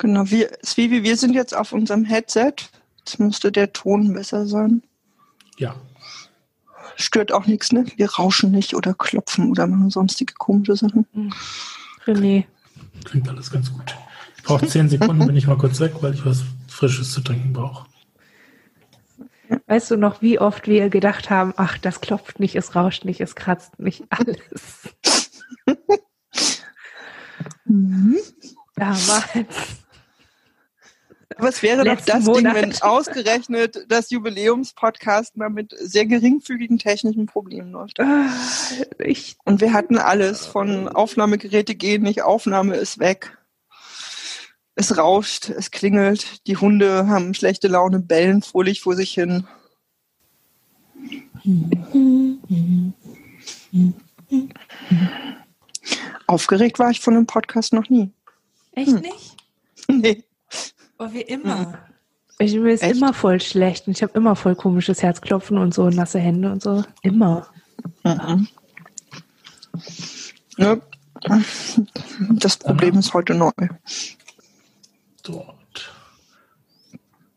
Genau, wir, Svivi, wir sind jetzt auf unserem Headset. Jetzt müsste der Ton besser sein. Ja. Stört auch nichts, ne? Wir rauschen nicht oder klopfen oder machen sonstige komische Sachen. René. Klingt alles ganz gut. Ich brauche zehn Sekunden, bin ich mal kurz weg, weil ich was Frisches zu trinken brauche. Weißt du noch, wie oft wir gedacht haben, ach, das klopft nicht, es rauscht nicht, es kratzt nicht, alles. Mhm. Damals. Aber es wäre doch das Monat. Ding, wenn ausgerechnet das Jubiläumspodcast mal mit sehr geringfügigen technischen Problemen läuft. Ah, Ich, Und wir hatten alles von Aufnahmegeräte gehen nicht, Aufnahme ist weg. Es rauscht, es klingelt, die Hunde haben schlechte Laune, bellen fröhlich vor sich hin. Aufgeregt war ich von dem Podcast noch nie. echt nicht? Nee. Aber wir immer. Ich, mir ist Echt? immer voll schlecht und ich habe immer voll komisches Herzklopfen und so nasse Hände und so. Immer. Mhm. Ne? Das Problem ist heute neu. Dort.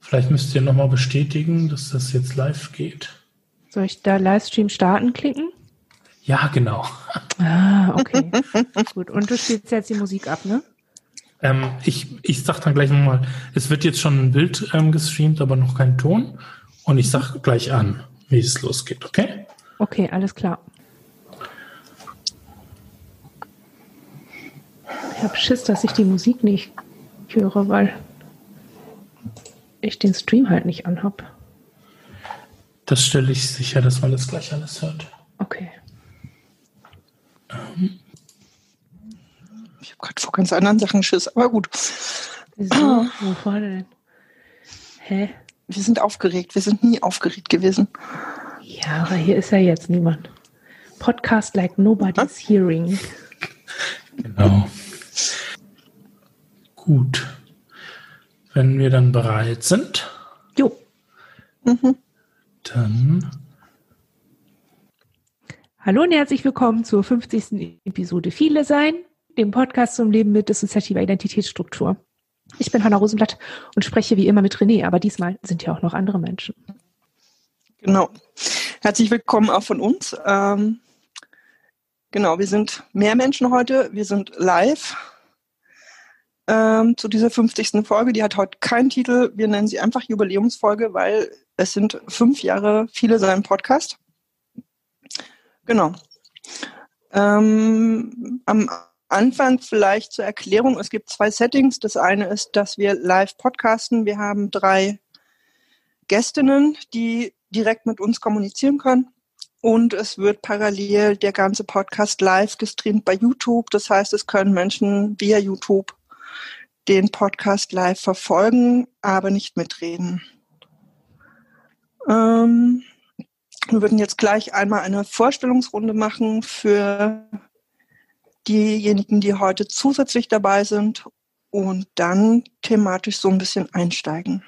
Vielleicht müsst ihr nochmal bestätigen, dass das jetzt live geht. Soll ich da Livestream starten klicken? Ja, genau. Ah, okay. Gut. Und du spielst jetzt die Musik ab, ne? Ähm, ich, ich sag dann gleich nochmal, es wird jetzt schon ein Bild ähm, gestreamt, aber noch kein Ton. Und ich sag gleich an, wie es losgeht, okay? Okay, alles klar. Ich habe Schiss, dass ich die Musik nicht höre, weil ich den Stream halt nicht anhab. Das stelle ich sicher, dass man das gleich alles hört. Okay. Ich habe gerade vor ganz anderen Sachen Schiss, aber gut. Wieso? Wovor denn? Hä? Wir sind aufgeregt. Wir sind nie aufgeregt gewesen. Ja, aber hier ist ja jetzt niemand. Podcast like nobody's hearing. Genau. Gut. Wenn wir dann bereit sind, Jo. dann Hallo und herzlich willkommen zur 50. Episode Viele Sein, dem Podcast zum Leben mit dissoziativer Identitätsstruktur. Ich bin Hanna Rosenblatt und spreche wie immer mit René, aber diesmal sind ja auch noch andere Menschen. Genau. Herzlich willkommen auch von uns. Ähm, genau, wir sind mehr Menschen heute. Wir sind live ähm, zu dieser 50. Folge. Die hat heute keinen Titel. Wir nennen sie einfach Jubiläumsfolge, weil es sind fünf Jahre viele sein Podcast. Genau. Ähm, am Anfang vielleicht zur Erklärung. Es gibt zwei Settings. Das eine ist, dass wir live podcasten. Wir haben drei Gästinnen, die direkt mit uns kommunizieren können. Und es wird parallel der ganze Podcast live gestreamt bei YouTube. Das heißt, es können Menschen via YouTube den Podcast live verfolgen, aber nicht mitreden. Ähm, wir würden jetzt gleich einmal eine Vorstellungsrunde machen für diejenigen, die heute zusätzlich dabei sind und dann thematisch so ein bisschen einsteigen.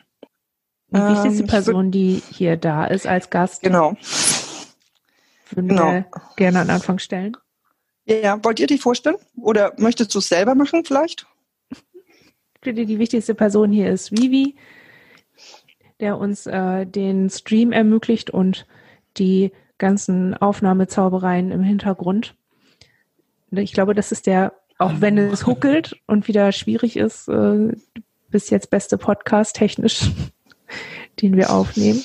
Die wichtigste Ähm, ich würd- Person, die hier da ist als Gast, Genau. würden genau. wir gerne an Anfang stellen. Ja, wollt ihr die vorstellen? Oder möchtest du es selber machen vielleicht? Für die, die wichtigste Person hier ist Vivi, der uns äh, den Stream ermöglicht und die ganzen Aufnahmezaubereien im Hintergrund. Ich glaube, das ist der, auch wenn es huckelt und wieder schwierig ist, äh, bis jetzt beste Podcast technisch, den wir aufnehmen.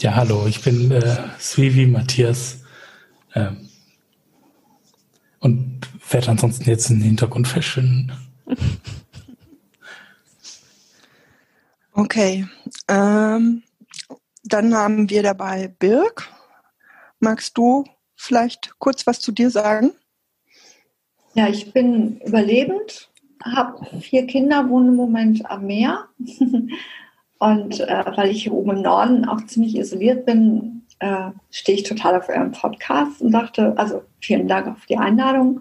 Ja, hallo, ich bin äh, Svivi Matthias ähm, und werde ansonsten jetzt in den Hintergrund verschwinden. Okay. Ähm, dann haben wir dabei Birg. Magst du vielleicht kurz was zu dir sagen? Ja, ich bin überlebend, habe vier Kinder, wohne im Moment am Meer. Und äh, weil ich hier oben im Norden auch ziemlich isoliert bin, äh, stehe ich total auf eurem Podcast und dachte, also vielen Dank auf die Einladung.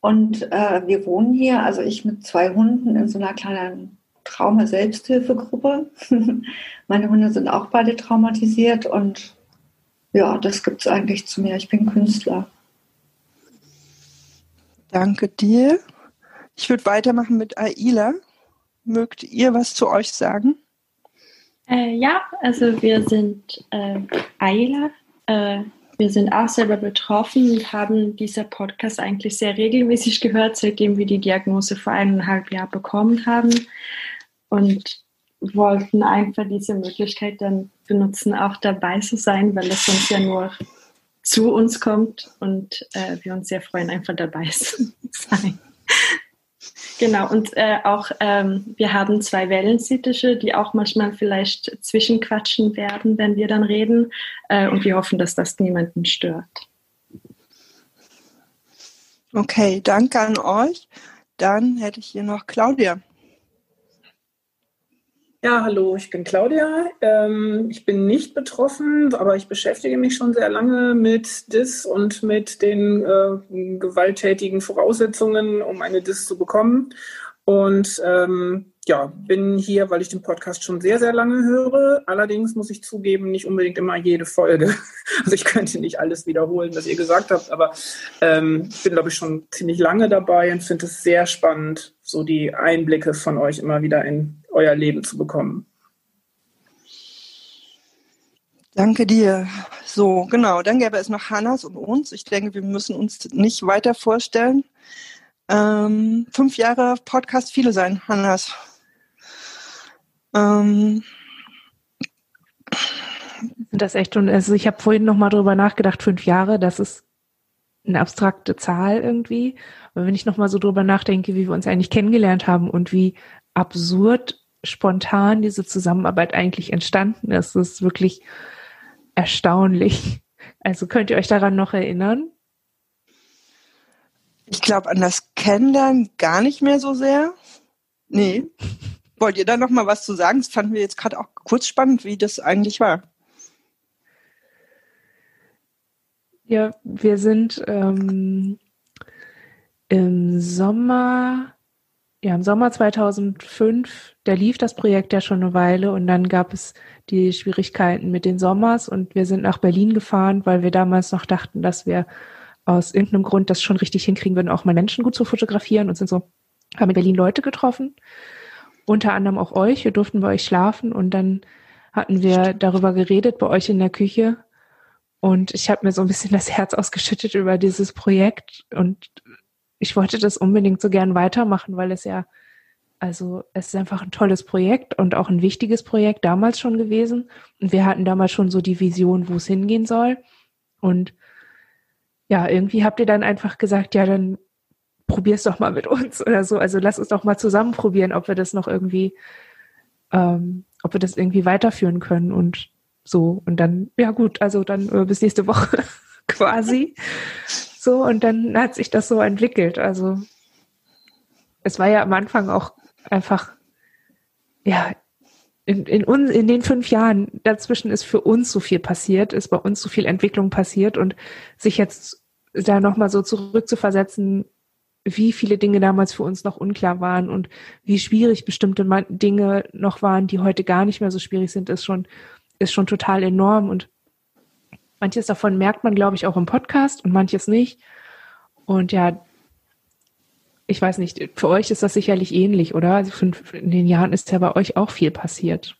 Und äh, wir wohnen hier, also ich mit zwei Hunden in so einer kleinen Trauma-Selbsthilfegruppe. Meine Hunde sind auch beide traumatisiert und ja, das gibt es eigentlich zu mir. Ich bin Künstler. Danke dir. Ich würde weitermachen mit Aila. Mögt ihr was zu euch sagen? Äh, ja, also wir sind äh, Aila. Äh, wir sind auch selber betroffen und haben dieser Podcast eigentlich sehr regelmäßig gehört, seitdem wir die Diagnose vor eineinhalb Jahren bekommen haben. Und wollten einfach diese Möglichkeit dann benutzen, auch dabei zu sein, weil es sonst ja nur zu uns kommt und äh, wir uns sehr freuen, einfach dabei zu sein. Genau, und äh, auch ähm, wir haben zwei Wellensittiche, die auch manchmal vielleicht zwischenquatschen werden, wenn wir dann reden. Äh, und wir hoffen, dass das niemanden stört. Okay, danke an euch. Dann hätte ich hier noch Claudia. Ja, hallo, ich bin Claudia. Ähm, ich bin nicht betroffen, aber ich beschäftige mich schon sehr lange mit DIS und mit den äh, gewalttätigen Voraussetzungen, um eine DIS zu bekommen. Und ähm, ja, bin hier, weil ich den Podcast schon sehr, sehr lange höre. Allerdings muss ich zugeben, nicht unbedingt immer jede Folge. Also ich könnte nicht alles wiederholen, was ihr gesagt habt, aber ähm, ich bin, glaube ich, schon ziemlich lange dabei und finde es sehr spannend, so die Einblicke von euch immer wieder in euer Leben zu bekommen. Danke dir. So, genau. Dann gäbe es noch Hannas und uns. Ich denke, wir müssen uns nicht weiter vorstellen. Ähm, fünf Jahre Podcast, viele sein, Hannas. Ähm, das echt schon, also ich habe vorhin noch mal drüber nachgedacht, fünf Jahre, das ist eine abstrakte Zahl irgendwie. Aber wenn ich noch mal so drüber nachdenke, wie wir uns eigentlich kennengelernt haben und wie absurd spontan diese Zusammenarbeit eigentlich entstanden ist, ist wirklich erstaunlich. Also könnt ihr euch daran noch erinnern? Ich glaube an das Kennenlernen gar nicht mehr so sehr. Nee. Wollt ihr da noch mal was zu sagen? Das fanden wir jetzt gerade auch kurz spannend, wie das eigentlich war. Ja, wir sind ähm, im Sommer, ja, im Sommer 2005, da lief das Projekt ja schon eine Weile und dann gab es die Schwierigkeiten mit den Sommers und wir sind nach Berlin gefahren, weil wir damals noch dachten, dass wir aus irgendeinem Grund das schon richtig hinkriegen würden, auch mal Menschen gut zu fotografieren und sind so, haben in Berlin Leute getroffen, unter anderem auch euch. Wir durften bei euch schlafen und dann hatten wir darüber geredet bei euch in der Küche und ich habe mir so ein bisschen das Herz ausgeschüttet über dieses Projekt und ich wollte das unbedingt so gern weitermachen, weil es ja, also es ist einfach ein tolles Projekt und auch ein wichtiges Projekt damals schon gewesen. Und wir hatten damals schon so die Vision, wo es hingehen soll. Und ja, irgendwie habt ihr dann einfach gesagt, ja, dann probier's doch mal mit uns oder so. Also lass uns doch mal zusammen probieren, ob wir das noch irgendwie, ähm, ob wir das irgendwie weiterführen können und so. Und dann, ja gut, also dann äh, bis nächste Woche quasi. So, und dann hat sich das so entwickelt. Also es war ja am Anfang auch einfach, ja, in, in, un, in den fünf Jahren dazwischen ist für uns so viel passiert, ist bei uns so viel Entwicklung passiert und sich jetzt da nochmal so zurückzuversetzen, wie viele Dinge damals für uns noch unklar waren und wie schwierig bestimmte Dinge noch waren, die heute gar nicht mehr so schwierig sind, ist schon, ist schon total enorm und manches davon merkt man, glaube ich, auch im Podcast und manches nicht. Und ja, ich weiß nicht, für euch ist das sicherlich ähnlich, oder? Also in den Jahren ist ja bei euch auch viel passiert.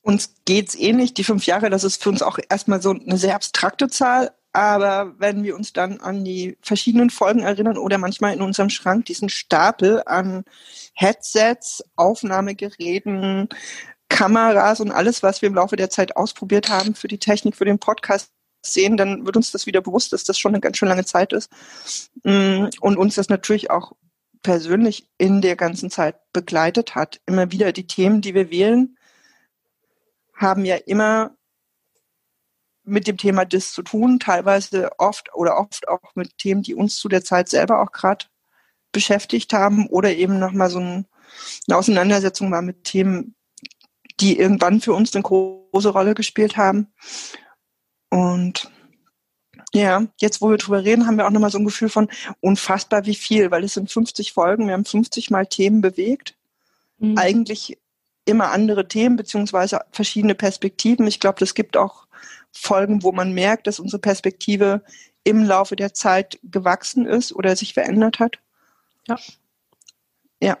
Uns geht es ähnlich, die fünf Jahre, das ist für uns auch erstmal so eine sehr abstrakte Zahl, aber wenn wir uns dann an die verschiedenen Folgen erinnern oder manchmal in unserem Schrank diesen Stapel an Headsets, Aufnahmegeräten, Kameras und alles, was wir im Laufe der Zeit ausprobiert haben für die Technik, für den Podcast sehen, dann wird uns das wieder bewusst, dass das schon eine ganz schön lange Zeit ist. Mm, und uns das natürlich auch persönlich in der ganzen Zeit begleitet hat. Immer wieder die Themen, die wir wählen, haben ja immer mit dem Thema DIS zu tun, teilweise oft oder oft auch mit Themen, die uns zu der Zeit selber auch gerade beschäftigt haben oder eben nochmal so ein, eine Auseinandersetzung war mit Themen, die irgendwann für uns eine große Rolle gespielt haben. Und ja, jetzt wo wir drüber reden, haben wir auch nochmal so ein Gefühl von unfassbar wie viel, weil es sind 50 Folgen, wir haben 50 Mal Themen bewegt. Mhm. Eigentlich immer andere Themen beziehungsweise verschiedene Perspektiven. Ich glaube, das gibt auch Folgen, wo man merkt, dass unsere Perspektive im Laufe der Zeit gewachsen ist oder sich verändert hat. Ja. Ja.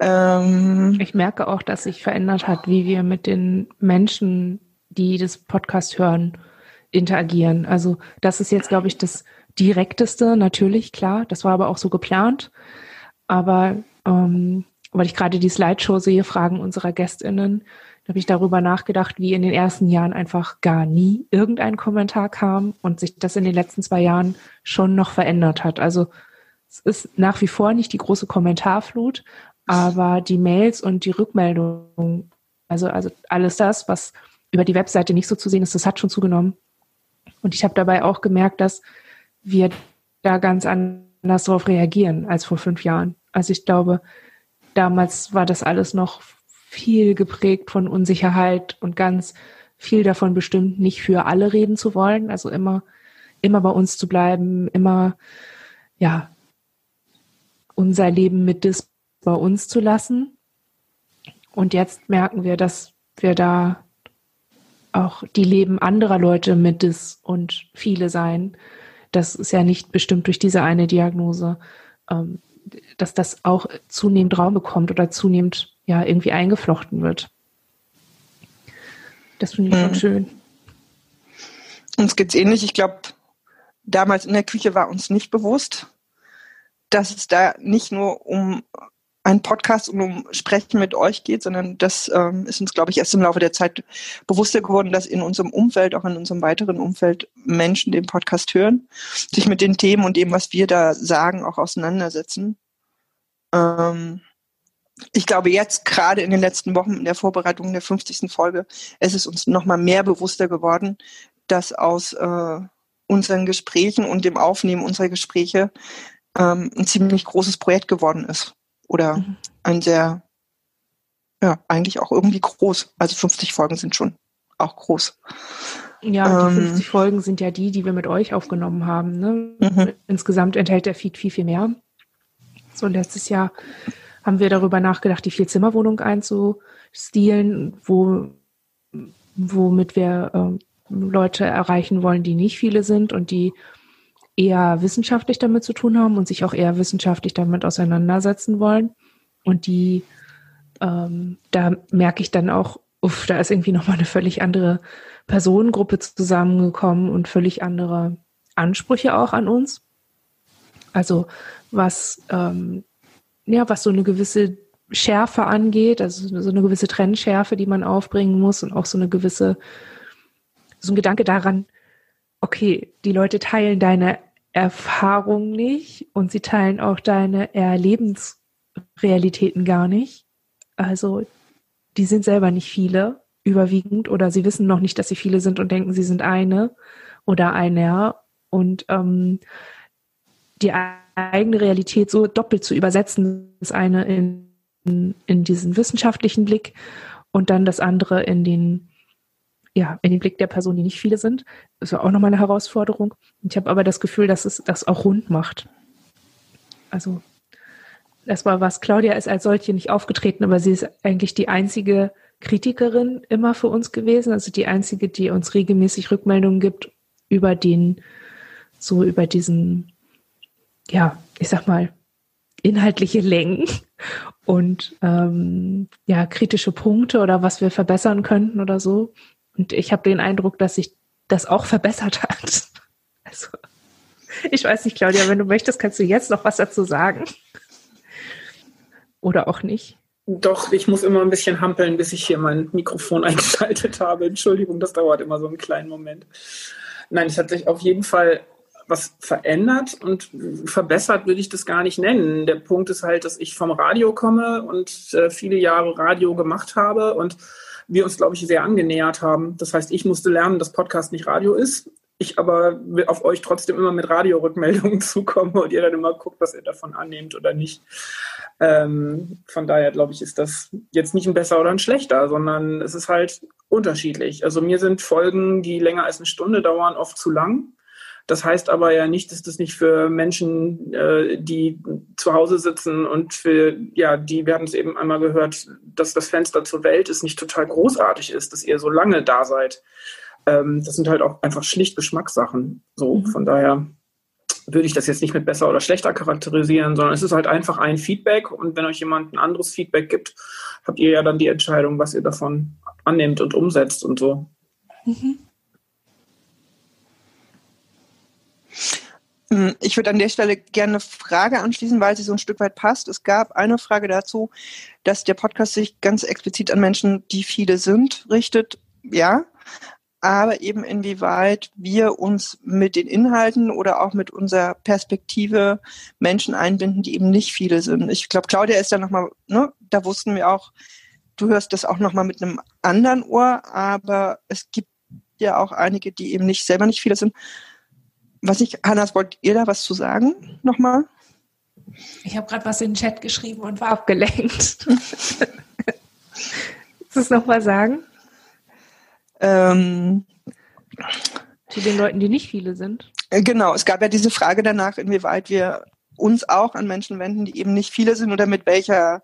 Ähm, ich merke auch, dass sich verändert hat, wie wir mit den Menschen, die das Podcast hören, interagieren. Also das ist jetzt, glaube ich, das direkteste, natürlich, klar. Das war aber auch so geplant. Aber ähm, weil ich gerade die Slideshow sehe, Fragen unserer GästInnen, da habe ich darüber nachgedacht, wie in den ersten Jahren einfach gar nie irgendein Kommentar kam und sich das in den letzten zwei Jahren schon noch verändert hat. Also es ist nach wie vor nicht die große Kommentarflut, aber die Mails und die Rückmeldungen, also, also alles das, was über die Webseite nicht so zu sehen ist, das hat schon zugenommen. Und ich habe dabei auch gemerkt, dass wir da ganz anders darauf reagieren als vor fünf Jahren. Also ich glaube, damals war das alles noch viel geprägt von Unsicherheit und ganz viel davon bestimmt, nicht für alle reden zu wollen. Also immer, immer bei uns zu bleiben, immer, ja, unser Leben mit das bei uns zu lassen. Und jetzt merken wir, dass wir da auch die Leben anderer Leute mit das und viele sein. Das ist ja nicht bestimmt durch diese eine Diagnose, ähm, dass das auch zunehmend Raum bekommt oder zunehmend ja irgendwie eingeflochten wird. Das finde ich mhm. schon schön. Uns geht's ähnlich. Ich glaube, damals in der Küche war uns nicht bewusst, dass es da nicht nur um einen Podcast und um Sprechen mit euch geht, sondern das ähm, ist uns, glaube ich, erst im Laufe der Zeit bewusster geworden, dass in unserem Umfeld, auch in unserem weiteren Umfeld, Menschen den Podcast hören, sich mit den Themen und dem, was wir da sagen, auch auseinandersetzen. Ähm, ich glaube, jetzt gerade in den letzten Wochen in der Vorbereitung der 50. Folge, es ist uns nochmal mehr bewusster geworden, dass aus äh, unseren Gesprächen und dem Aufnehmen unserer Gespräche ähm, ein ziemlich großes Projekt geworden ist. Oder mhm. ein sehr, ja, eigentlich auch irgendwie groß. Also 50 Folgen sind schon auch groß. Ja, die 50 ähm, Folgen sind ja die, die wir mit euch aufgenommen haben. Ne? Mhm. Insgesamt enthält der Feed viel, viel mehr. So letztes Jahr haben wir darüber nachgedacht, die Vierzimmerwohnung einzustielen, wo, womit wir äh, Leute erreichen wollen, die nicht viele sind und die eher wissenschaftlich damit zu tun haben und sich auch eher wissenschaftlich damit auseinandersetzen wollen. Und die, ähm, da merke ich dann auch, uff, da ist irgendwie nochmal eine völlig andere Personengruppe zusammengekommen und völlig andere Ansprüche auch an uns. Also was, ähm, ja, was so eine gewisse Schärfe angeht, also so eine gewisse Trennschärfe, die man aufbringen muss und auch so eine gewisse, so ein Gedanke daran, okay, die Leute teilen deine Erfahrung nicht und sie teilen auch deine Erlebensrealitäten gar nicht. Also die sind selber nicht viele, überwiegend, oder sie wissen noch nicht, dass sie viele sind und denken, sie sind eine oder einer. Und ähm, die eigene Realität so doppelt zu übersetzen, das eine in, in, in diesen wissenschaftlichen Blick und dann das andere in den ja, in den Blick der Person, die nicht viele sind. War auch nochmal eine Herausforderung. Ich habe aber das Gefühl, dass es das auch rund macht. Also, das war was. Claudia ist als solche nicht aufgetreten, aber sie ist eigentlich die einzige Kritikerin immer für uns gewesen. Also die einzige, die uns regelmäßig Rückmeldungen gibt über den, so über diesen, ja, ich sag mal, inhaltliche Längen und ähm, ja, kritische Punkte oder was wir verbessern könnten oder so. Und ich habe den Eindruck, dass sich das auch verbessert hat. Also, ich weiß nicht, Claudia, wenn du möchtest, kannst du jetzt noch was dazu sagen. Oder auch nicht. Doch, ich muss immer ein bisschen hampeln, bis ich hier mein Mikrofon eingeschaltet habe. Entschuldigung, das dauert immer so einen kleinen Moment. Nein, es hat sich auf jeden Fall was verändert und verbessert würde ich das gar nicht nennen. Der Punkt ist halt, dass ich vom Radio komme und äh, viele Jahre Radio gemacht habe und wir uns, glaube ich, sehr angenähert haben. Das heißt, ich musste lernen, dass Podcast nicht Radio ist. Ich aber auf euch trotzdem immer mit Radiorückmeldungen zukomme und ihr dann immer guckt, was ihr davon annehmt oder nicht. Ähm, von daher, glaube ich, ist das jetzt nicht ein besser oder ein schlechter, sondern es ist halt unterschiedlich. Also mir sind Folgen, die länger als eine Stunde dauern, oft zu lang. Das heißt aber ja nicht, dass das nicht für Menschen, äh, die zu Hause sitzen und für, ja, die, wir haben es eben einmal gehört, dass das Fenster zur Welt ist, nicht total großartig ist, dass ihr so lange da seid. Ähm, das sind halt auch einfach schlicht Geschmackssachen. So, mhm. von daher würde ich das jetzt nicht mit besser oder schlechter charakterisieren, sondern es ist halt einfach ein Feedback und wenn euch jemand ein anderes Feedback gibt, habt ihr ja dann die Entscheidung, was ihr davon annimmt und umsetzt und so. Mhm. Hm, ich würde an der Stelle gerne eine Frage anschließen, weil sie so ein Stück weit passt. Es gab eine Frage dazu, dass der Podcast sich ganz explizit an Menschen, die viele sind, richtet. Ja, aber eben inwieweit wir uns mit den Inhalten oder auch mit unserer Perspektive Menschen einbinden, die eben nicht viele sind. Ich glaube, Claudia ist da nochmal, ne, da wussten wir auch, du hörst das auch nochmal mit einem anderen Ohr, aber es gibt ja auch einige, die eben nicht selber nicht viele sind. Was ich, Hannas, wollt ihr da was zu sagen nochmal? Ich habe gerade was in den Chat geschrieben und war abgelenkt. Willst du es nochmal sagen? Ähm, Zu den Leuten, die nicht viele sind. Äh, genau, es gab ja diese Frage danach, inwieweit wir uns auch an Menschen wenden, die eben nicht viele sind oder mit welcher,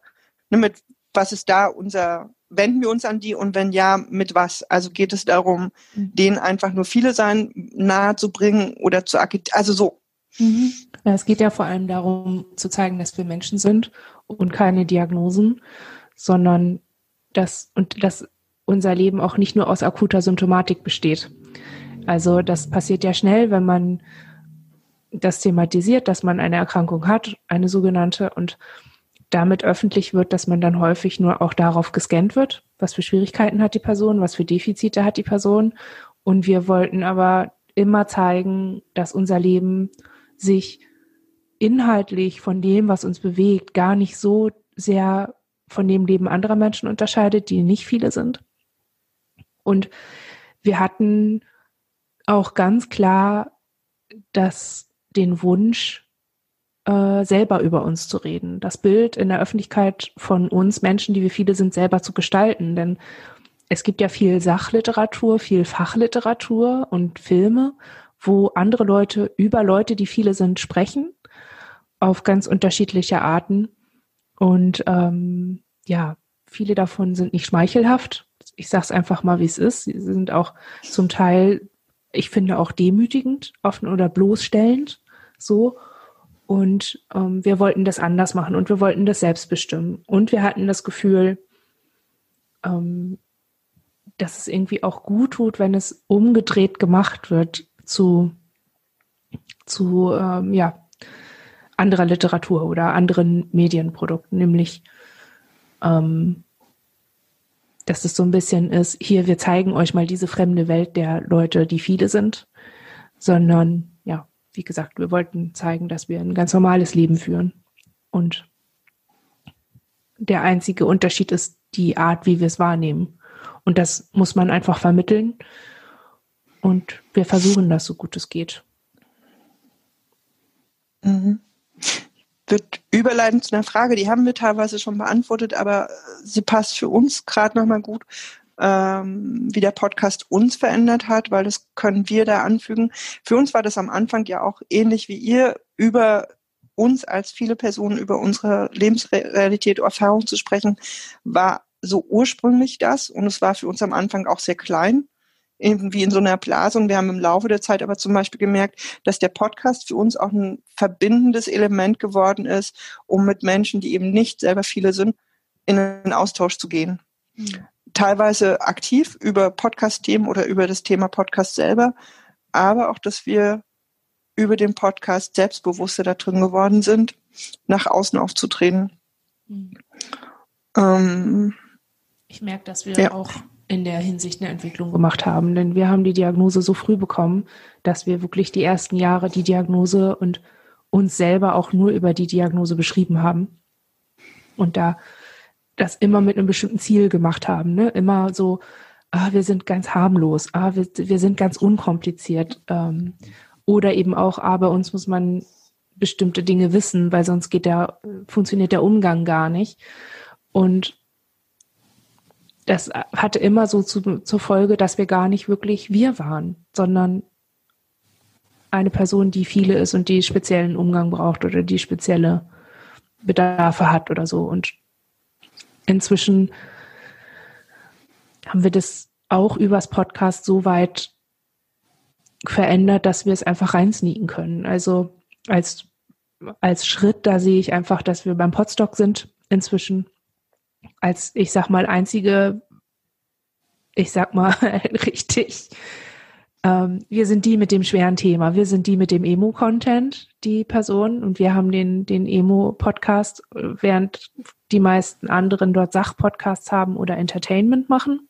ne, mit was ist da unser, wenden wir uns an die und wenn ja, mit was? Also geht es darum, mhm. denen einfach nur viele sein nahe zu bringen oder zu also so. Mhm. Ja, es geht ja vor allem darum zu zeigen, dass wir Menschen sind und keine Diagnosen, sondern dass und dass unser Leben auch nicht nur aus akuter Symptomatik besteht. Also das passiert ja schnell, wenn man das thematisiert, dass man eine Erkrankung hat, eine sogenannte, und damit öffentlich wird, dass man dann häufig nur auch darauf gescannt wird, was für Schwierigkeiten hat die Person, was für Defizite hat die Person. Und wir wollten aber immer zeigen, dass unser Leben sich inhaltlich von dem, was uns bewegt, gar nicht so sehr von dem Leben anderer Menschen unterscheidet, die nicht viele sind. Und wir hatten auch ganz klar das, den Wunsch, äh, selber über uns zu reden, das Bild in der Öffentlichkeit von uns Menschen, die wir viele sind, selber zu gestalten. Denn es gibt ja viel Sachliteratur, viel Fachliteratur und Filme, wo andere Leute über Leute, die viele sind, sprechen, auf ganz unterschiedliche Arten. Und ähm, ja, viele davon sind nicht schmeichelhaft, ich sage es einfach mal, wie es ist. Sie sind auch zum Teil, ich finde, auch demütigend offen oder bloßstellend so. Und ähm, wir wollten das anders machen und wir wollten das selbst bestimmen. Und wir hatten das Gefühl, ähm, dass es irgendwie auch gut tut, wenn es umgedreht gemacht wird zu, zu ähm, ja, anderer Literatur oder anderen Medienprodukten, nämlich ähm, dass es so ein bisschen ist, hier, wir zeigen euch mal diese fremde Welt der Leute, die viele sind, sondern wie gesagt, wir wollten zeigen, dass wir ein ganz normales Leben führen. Und der einzige Unterschied ist die Art, wie wir es wahrnehmen. Und das muss man einfach vermitteln. Und wir versuchen das so gut es geht. Mhm wird überleiten zu einer Frage, die haben wir teilweise schon beantwortet, aber sie passt für uns gerade nochmal gut, ähm, wie der Podcast uns verändert hat, weil das können wir da anfügen. Für uns war das am Anfang ja auch ähnlich wie ihr, über uns als viele Personen, über unsere Lebensrealität, Erfahrung zu sprechen, war so ursprünglich das und es war für uns am Anfang auch sehr klein irgendwie in so einer Blase. Und wir haben im Laufe der Zeit aber zum Beispiel gemerkt, dass der Podcast für uns auch ein verbindendes Element geworden ist, um mit Menschen, die eben nicht selber viele sind, in einen Austausch zu gehen. Mhm. Teilweise aktiv über Podcast-Themen oder über das Thema Podcast selber, aber auch, dass wir über den Podcast selbstbewusster da drin geworden sind, nach außen aufzutreten. Mhm. Ähm, ich merke, dass wir ja. auch in der Hinsicht eine Entwicklung gemacht haben. Denn wir haben die Diagnose so früh bekommen, dass wir wirklich die ersten Jahre die Diagnose und uns selber auch nur über die Diagnose beschrieben haben. Und da das immer mit einem bestimmten Ziel gemacht haben. Ne? Immer so, ah, wir sind ganz harmlos, ah, wir, wir sind ganz unkompliziert. Ähm, oder eben auch, ah, bei uns muss man bestimmte Dinge wissen, weil sonst geht der, funktioniert der Umgang gar nicht. Und das hatte immer so zu, zur Folge, dass wir gar nicht wirklich wir waren, sondern eine Person, die viele ist und die speziellen Umgang braucht oder die spezielle Bedarfe hat oder so. Und inzwischen haben wir das auch übers Podcast so weit verändert, dass wir es einfach reinsneaken können. Also als, als Schritt, da sehe ich einfach, dass wir beim Podstock sind inzwischen als, ich sag mal, einzige, ich sag mal, richtig ähm, wir sind die mit dem schweren Thema. Wir sind die mit dem Emo-Content, die Person. Und wir haben den, den Emo-Podcast, während die meisten anderen dort Sach-Podcasts haben oder Entertainment machen.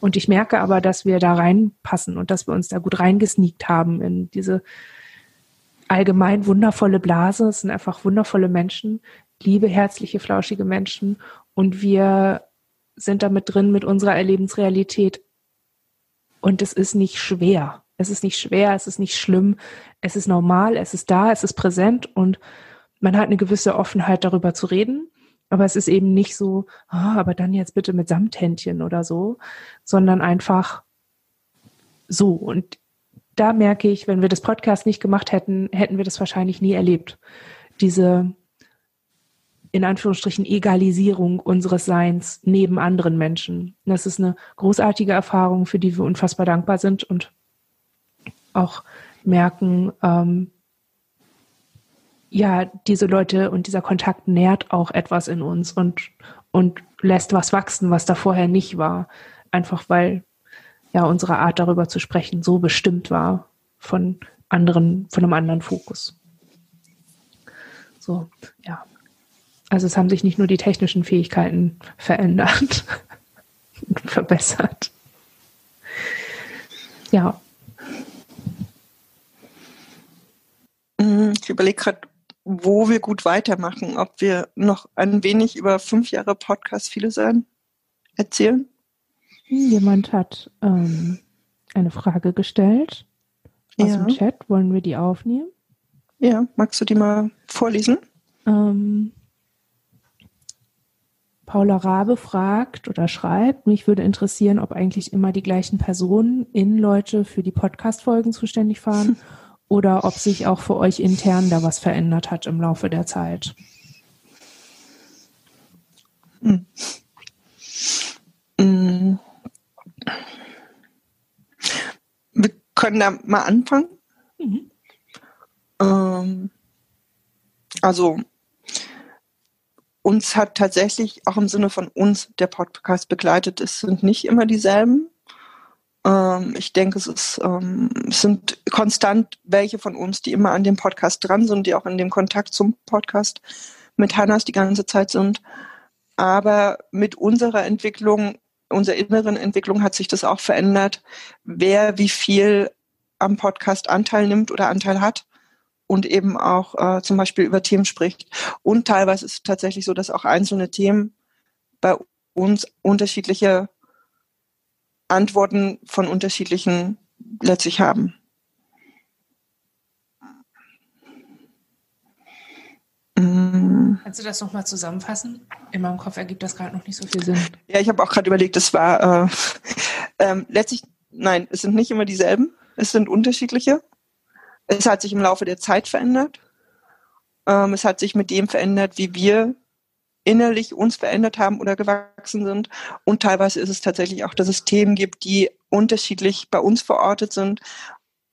Und ich merke aber, dass wir da reinpassen und dass wir uns da gut reingesneakt haben in diese allgemein wundervolle Blase. Es sind einfach wundervolle Menschen, liebe, herzliche, flauschige Menschen. Und wir sind damit drin mit unserer Erlebensrealität und es ist nicht schwer. Es ist nicht schwer, es ist nicht schlimm, es ist normal, es ist da, es ist präsent und man hat eine gewisse Offenheit darüber zu reden. Aber es ist eben nicht so, oh, aber dann jetzt bitte mit Samthändchen oder so, sondern einfach so. Und da merke ich, wenn wir das Podcast nicht gemacht hätten, hätten wir das wahrscheinlich nie erlebt. Diese in Anführungsstrichen Egalisierung unseres Seins neben anderen Menschen. Das ist eine großartige Erfahrung, für die wir unfassbar dankbar sind und auch merken, ähm, ja, diese Leute und dieser Kontakt nährt auch etwas in uns und, und lässt was wachsen, was da vorher nicht war. Einfach weil ja unsere Art darüber zu sprechen so bestimmt war von anderen, von einem anderen Fokus. So, ja. Also es haben sich nicht nur die technischen Fähigkeiten verändert und verbessert. Ja. Mm, ich überlege gerade, wo wir gut weitermachen, ob wir noch ein wenig über fünf Jahre Podcast viele sein erzählen. Jemand hat ähm, eine Frage gestellt aus ja. dem Chat. Wollen wir die aufnehmen? Ja, magst du die mal vorlesen? Ähm, Paula Rabe fragt oder schreibt, mich würde interessieren, ob eigentlich immer die gleichen Personen in Leute für die Podcast-Folgen zuständig waren oder ob sich auch für euch intern da was verändert hat im Laufe der Zeit. Hm. Hm. Wir können da mal anfangen. Mhm. Ähm, also uns hat tatsächlich auch im Sinne von uns der Podcast begleitet. Es sind nicht immer dieselben. Ähm, ich denke, es, ist, ähm, es sind konstant welche von uns, die immer an dem Podcast dran sind, die auch in dem Kontakt zum Podcast mit Hannas die ganze Zeit sind. Aber mit unserer Entwicklung, unserer inneren Entwicklung hat sich das auch verändert, wer wie viel am Podcast Anteil nimmt oder Anteil hat und eben auch äh, zum Beispiel über Themen spricht. Und teilweise ist es tatsächlich so, dass auch einzelne Themen bei uns unterschiedliche Antworten von unterschiedlichen letztlich haben. Mm. Kannst du das nochmal zusammenfassen? In meinem Kopf ergibt das gerade noch nicht so viel Sinn. Ja, ich habe auch gerade überlegt, das war äh, äh, letztlich, nein, es sind nicht immer dieselben, es sind unterschiedliche. Es hat sich im Laufe der Zeit verändert. Ähm, es hat sich mit dem verändert, wie wir innerlich uns verändert haben oder gewachsen sind. Und teilweise ist es tatsächlich auch, dass es Themen gibt, die unterschiedlich bei uns verortet sind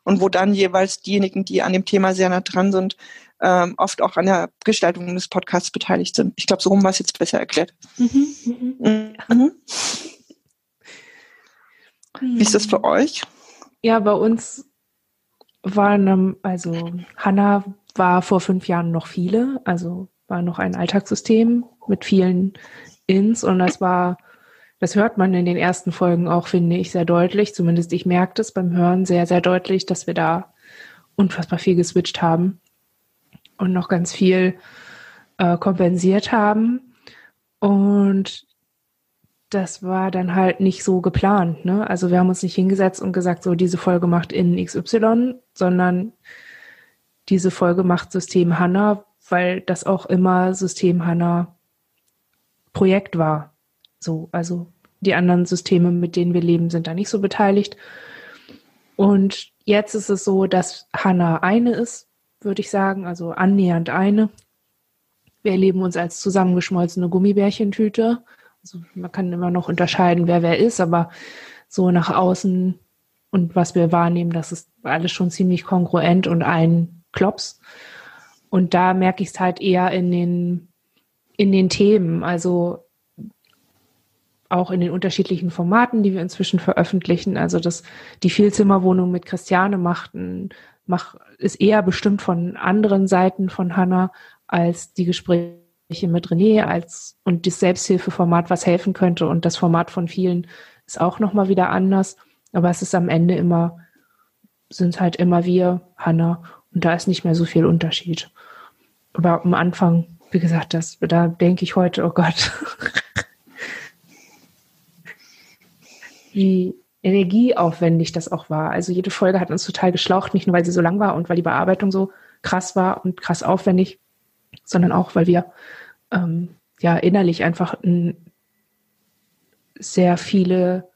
und wo dann jeweils diejenigen, die an dem Thema sehr nah dran sind, ähm, oft auch an der Gestaltung des Podcasts beteiligt sind. Ich glaube, so rum war es jetzt besser erklärt. Mhm, mhm. Mhm. Wie ist das für euch? Ja, bei uns war eine, also Hanna war vor fünf Jahren noch viele, also war noch ein Alltagssystem mit vielen Ins und das war, das hört man in den ersten Folgen auch, finde ich, sehr deutlich. Zumindest ich merke das beim Hören sehr, sehr deutlich, dass wir da unfassbar viel geswitcht haben und noch ganz viel äh, kompensiert haben. Und das war dann halt nicht so geplant. Ne? Also wir haben uns nicht hingesetzt und gesagt, so diese Folge macht in XY, sondern diese Folge macht System HANA, weil das auch immer System HANA Projekt war. So, also die anderen Systeme, mit denen wir leben, sind da nicht so beteiligt. Und jetzt ist es so, dass HANA eine ist, würde ich sagen, also annähernd eine. Wir erleben uns als zusammengeschmolzene Gummibärchentüte also man kann immer noch unterscheiden, wer wer ist, aber so nach außen und was wir wahrnehmen, das ist alles schon ziemlich kongruent und ein Klops. Und da merke ich es halt eher in den, in den Themen, also auch in den unterschiedlichen Formaten, die wir inzwischen veröffentlichen. Also das, die Vielzimmerwohnung mit Christiane machten, mach, ist eher bestimmt von anderen Seiten von Hannah als die Gespräche mit René als und das Selbsthilfeformat, was helfen könnte. Und das Format von vielen ist auch nochmal wieder anders. Aber es ist am Ende immer, sind halt immer wir, Hannah, und da ist nicht mehr so viel Unterschied. Aber am Anfang, wie gesagt, das, da denke ich heute, oh Gott, wie energieaufwendig das auch war. Also jede Folge hat uns total geschlaucht, nicht nur weil sie so lang war und weil die Bearbeitung so krass war und krass aufwendig, sondern auch, weil wir ähm, ja innerlich einfach ein, sehr viele,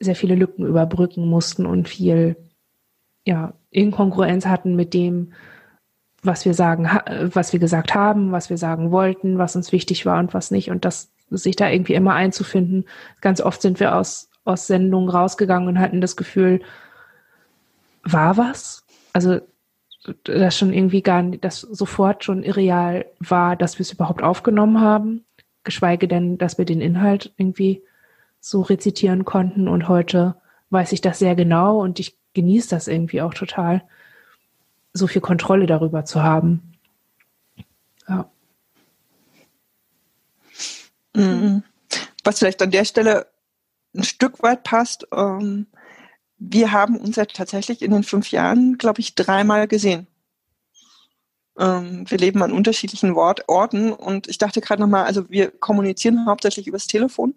sehr viele Lücken überbrücken mussten und viel ja, Inkongruenz hatten mit dem, was wir sagen, was wir gesagt haben, was wir sagen wollten, was uns wichtig war und was nicht. Und das sich da irgendwie immer einzufinden. Ganz oft sind wir aus, aus Sendungen rausgegangen und hatten das Gefühl, war was? Also, das schon irgendwie gar nicht, das sofort schon irreal war, dass wir es überhaupt aufgenommen haben, geschweige denn, dass wir den Inhalt irgendwie so rezitieren konnten. Und heute weiß ich das sehr genau und ich genieße das irgendwie auch total, so viel Kontrolle darüber zu haben. Ja. Mhm. Was vielleicht an der Stelle ein Stück weit passt, ähm, wir haben uns ja tatsächlich in den fünf Jahren, glaube ich, dreimal gesehen. Ähm, wir leben an unterschiedlichen Wort Orten und ich dachte gerade nochmal, also wir kommunizieren hauptsächlich übers Telefon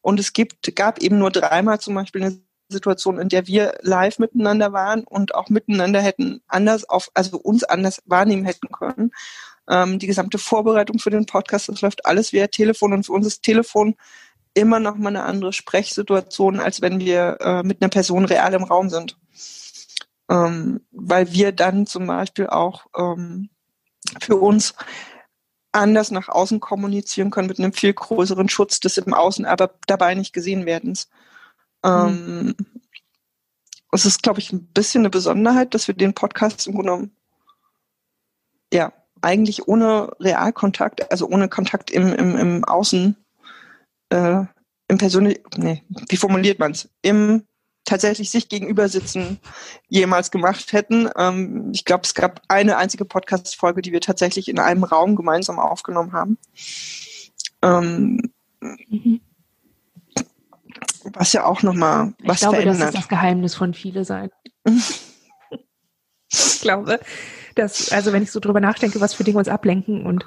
und es gibt, gab eben nur dreimal zum Beispiel eine Situation, in der wir live miteinander waren und auch miteinander hätten anders auf, also uns anders wahrnehmen hätten können. Ähm, die gesamte Vorbereitung für den Podcast, das läuft alles via Telefon und für uns ist Telefon immer noch mal eine andere Sprechsituation, als wenn wir äh, mit einer Person real im Raum sind. Ähm, weil wir dann zum Beispiel auch ähm, für uns anders nach außen kommunizieren können mit einem viel größeren Schutz des im Außen, aber dabei nicht gesehen werdens. Ähm, mhm. Es ist, glaube ich, ein bisschen eine Besonderheit, dass wir den Podcast im Grunde genommen ja, eigentlich ohne Realkontakt, also ohne Kontakt im, im, im Außen, äh, im persönlich, nee, wie formuliert man es? Im tatsächlich sich gegenüber sitzen jemals gemacht hätten. Ähm, ich glaube, es gab eine einzige Podcast-Folge, die wir tatsächlich in einem Raum gemeinsam aufgenommen haben. Ähm, mhm. Was ja auch nochmal was ich glaube, verändert. Das ist das Geheimnis von viele sein. ich glaube, dass, also wenn ich so drüber nachdenke, was für Dinge uns ablenken und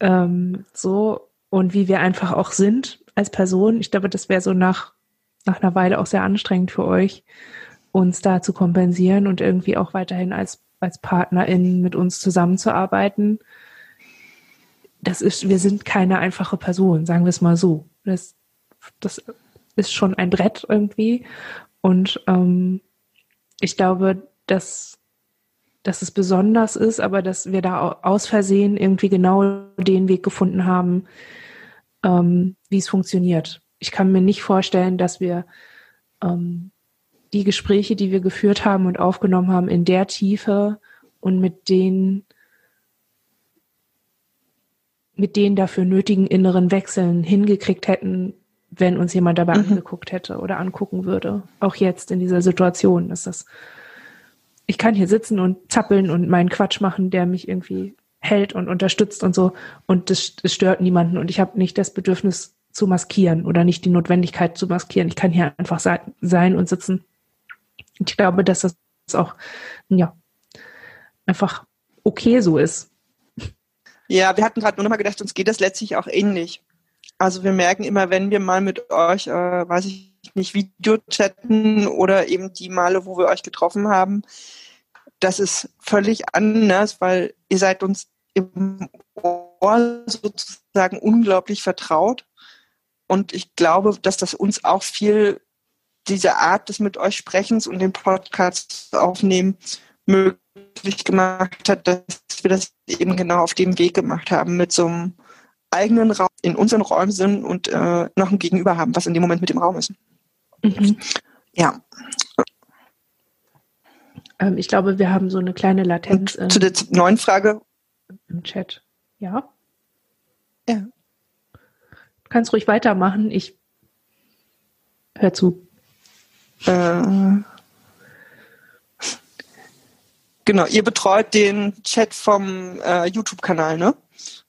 ähm, so und wie wir einfach auch sind als Person, ich glaube, das wäre so nach, nach einer Weile auch sehr anstrengend für euch, uns da zu kompensieren und irgendwie auch weiterhin als, als PartnerInnen mit uns zusammenzuarbeiten. Das ist, wir sind keine einfache Person, sagen wir es mal so. Das, das ist schon ein Brett irgendwie. Und ähm, ich glaube, dass dass es besonders ist, aber dass wir da aus Versehen irgendwie genau den Weg gefunden haben, ähm, wie es funktioniert. Ich kann mir nicht vorstellen, dass wir ähm, die Gespräche, die wir geführt haben und aufgenommen haben, in der Tiefe und mit den mit den dafür nötigen inneren Wechseln hingekriegt hätten, wenn uns jemand dabei mhm. angeguckt hätte oder angucken würde. Auch jetzt in dieser Situation ist das ich kann hier sitzen und zappeln und meinen Quatsch machen, der mich irgendwie hält und unterstützt und so. Und das, das stört niemanden. Und ich habe nicht das Bedürfnis zu maskieren oder nicht die Notwendigkeit zu maskieren. Ich kann hier einfach sein und sitzen. Ich glaube, dass das auch, ja, einfach okay so ist. Ja, wir hatten gerade nur noch mal gedacht, uns geht das letztlich auch ähnlich. Also wir merken immer, wenn wir mal mit euch, äh, weiß ich nicht Videochatten oder eben die Male, wo wir euch getroffen haben. Das ist völlig anders, weil ihr seid uns im Ohr sozusagen unglaublich vertraut. Und ich glaube, dass das uns auch viel diese Art des mit euch Sprechens und den Podcast aufnehmen möglich gemacht hat, dass wir das eben genau auf dem Weg gemacht haben, mit so einem eigenen Raum in unseren Räumen sind und äh, noch ein Gegenüber haben, was in dem Moment mit dem Raum ist. Mhm. Ja. Ähm, ich glaube, wir haben so eine kleine Latenz. Und zu der neuen Frage. Im Chat. Ja? Ja. Du kannst ruhig weitermachen. Ich hör zu. Äh, genau, ihr betreut den Chat vom äh, YouTube-Kanal, ne?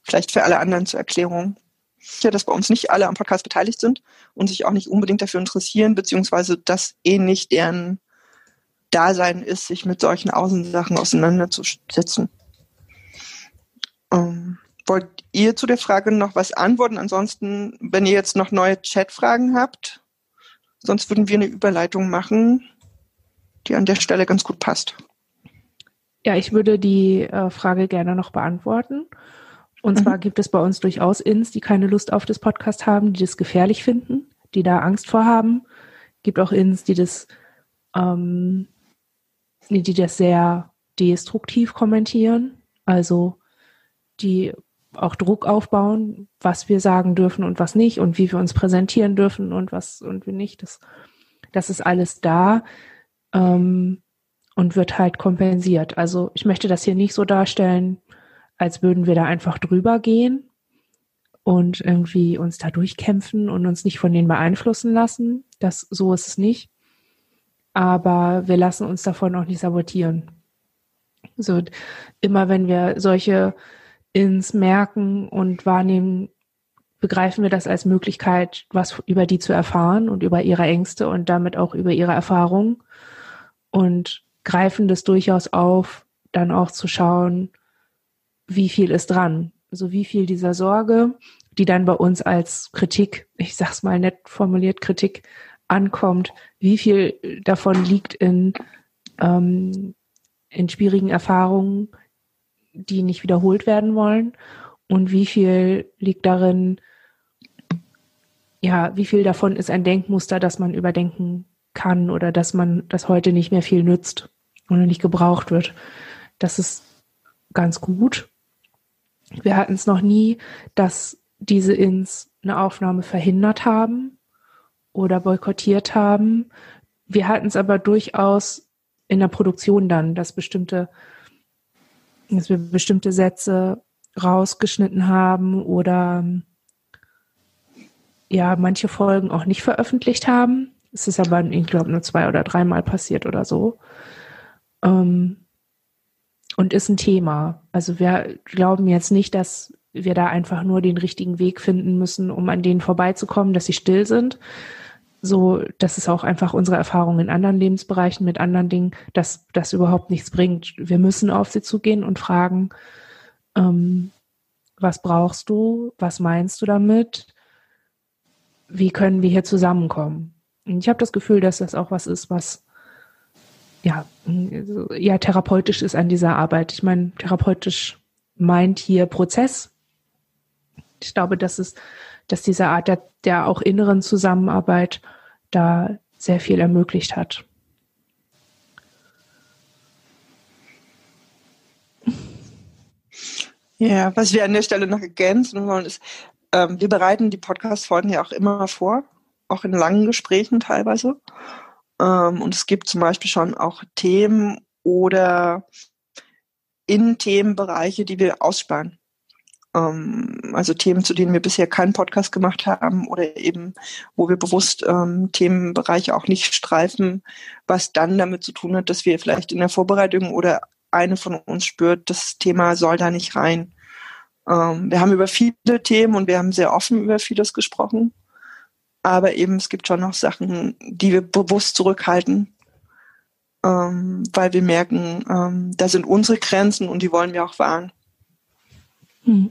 Vielleicht für alle anderen zur Erklärung. Ja, dass bei uns nicht alle am Podcast beteiligt sind und sich auch nicht unbedingt dafür interessieren, beziehungsweise das eh nicht deren Dasein ist, sich mit solchen Außensachen auseinanderzusetzen. Ähm, wollt ihr zu der Frage noch was antworten? Ansonsten, wenn ihr jetzt noch neue Chatfragen habt, sonst würden wir eine Überleitung machen, die an der Stelle ganz gut passt. Ja, ich würde die äh, Frage gerne noch beantworten. Und mhm. zwar gibt es bei uns durchaus Ins, die keine Lust auf das Podcast haben, die das gefährlich finden, die da Angst vor haben. Gibt auch Ins, die das, ähm, die das sehr destruktiv kommentieren, also die auch Druck aufbauen, was wir sagen dürfen und was nicht und wie wir uns präsentieren dürfen und was und wie nicht. Das, das ist alles da ähm, und wird halt kompensiert. Also ich möchte das hier nicht so darstellen, als würden wir da einfach drüber gehen und irgendwie uns da durchkämpfen und uns nicht von denen beeinflussen lassen. Das, so ist es nicht. Aber wir lassen uns davon auch nicht sabotieren. So, immer wenn wir solche ins Merken und Wahrnehmen, begreifen wir das als Möglichkeit, was über die zu erfahren und über ihre Ängste und damit auch über ihre Erfahrungen und greifen das durchaus auf, dann auch zu schauen, wie viel ist dran. Also wie viel dieser Sorge, die dann bei uns als Kritik, ich sag's mal nett formuliert, Kritik ankommt, wie viel davon liegt in, ähm, in schwierigen Erfahrungen, die nicht wiederholt werden wollen und wie viel liegt darin, ja, wie viel davon ist ein Denkmuster, das man überdenken kann oder dass man das heute nicht mehr viel nützt oder nicht gebraucht wird. Das ist ganz gut. Wir hatten es noch nie, dass diese Ins eine Aufnahme verhindert haben oder boykottiert haben. Wir hatten es aber durchaus in der Produktion dann, dass bestimmte, dass wir bestimmte Sätze rausgeschnitten haben oder ja, manche Folgen auch nicht veröffentlicht haben. Es ist aber, ich glaube, nur zwei oder dreimal passiert oder so. Ähm, und ist ein Thema. Also wir glauben jetzt nicht, dass wir da einfach nur den richtigen Weg finden müssen, um an denen vorbeizukommen, dass sie still sind. So, das ist auch einfach unsere Erfahrung in anderen Lebensbereichen mit anderen Dingen, dass das überhaupt nichts bringt. Wir müssen auf sie zugehen und fragen, ähm, was brauchst du? Was meinst du damit? Wie können wir hier zusammenkommen? Und ich habe das Gefühl, dass das auch was ist, was ja, ja therapeutisch ist an dieser Arbeit. Ich meine, therapeutisch meint hier Prozess. Ich glaube, dass es, dass diese Art der, der auch inneren Zusammenarbeit da sehr viel ermöglicht hat. Ja, was wir an der Stelle noch ergänzen wollen, ist, ähm, wir bereiten die Podcast-Folgen ja auch immer vor, auch in langen Gesprächen teilweise. Ähm, und es gibt zum Beispiel schon auch Themen oder in Themenbereiche, die wir aussparen. Ähm, also Themen, zu denen wir bisher keinen Podcast gemacht haben oder eben, wo wir bewusst ähm, Themenbereiche auch nicht streifen, was dann damit zu tun hat, dass wir vielleicht in der Vorbereitung oder eine von uns spürt, das Thema soll da nicht rein. Ähm, wir haben über viele Themen und wir haben sehr offen über vieles gesprochen. Aber eben, es gibt schon noch Sachen, die wir bewusst zurückhalten, ähm, weil wir merken, ähm, da sind unsere Grenzen und die wollen wir auch wahren. Hm. hm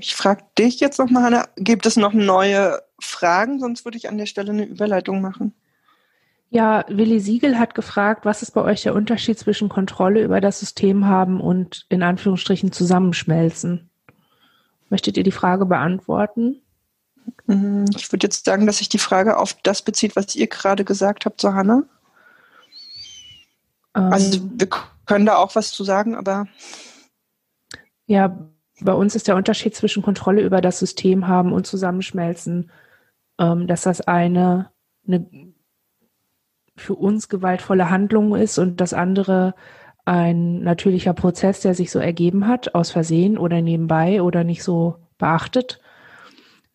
ich frage dich jetzt nochmal, Hanna, gibt es noch neue Fragen? Sonst würde ich an der Stelle eine Überleitung machen. Ja, Willi Siegel hat gefragt, was ist bei euch der Unterschied zwischen Kontrolle über das System haben und in Anführungsstrichen zusammenschmelzen? Möchtet ihr die Frage beantworten? Mhm, ich würde jetzt sagen, dass sich die Frage auf das bezieht, was ihr gerade gesagt habt, Johanna. Ähm, also wir können da auch was zu sagen, aber. Ja, bei uns ist der Unterschied zwischen Kontrolle über das System haben und Zusammenschmelzen, ähm, dass das eine, eine für uns gewaltvolle Handlung ist und das andere ein natürlicher Prozess, der sich so ergeben hat, aus Versehen oder nebenbei oder nicht so beachtet.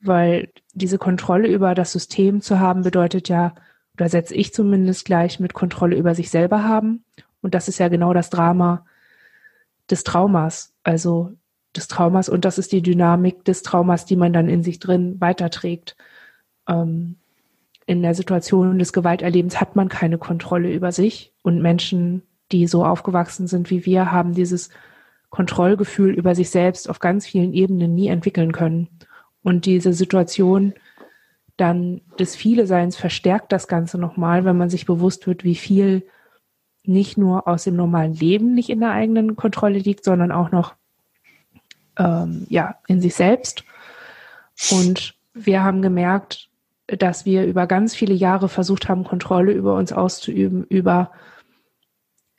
Weil diese Kontrolle über das System zu haben, bedeutet ja, oder setze ich zumindest gleich mit Kontrolle über sich selber haben. Und das ist ja genau das Drama des Traumas. Also des Traumas und das ist die Dynamik des Traumas, die man dann in sich drin weiterträgt. Ähm, in der Situation des Gewalterlebens hat man keine Kontrolle über sich und Menschen, die so aufgewachsen sind wie wir, haben dieses Kontrollgefühl über sich selbst auf ganz vielen Ebenen nie entwickeln können. Und diese Situation dann des Viele-Seins verstärkt das Ganze nochmal, wenn man sich bewusst wird, wie viel nicht nur aus dem normalen Leben nicht in der eigenen Kontrolle liegt, sondern auch noch ähm, ja, in sich selbst. Und wir haben gemerkt, dass wir über ganz viele Jahre versucht haben, Kontrolle über uns auszuüben, über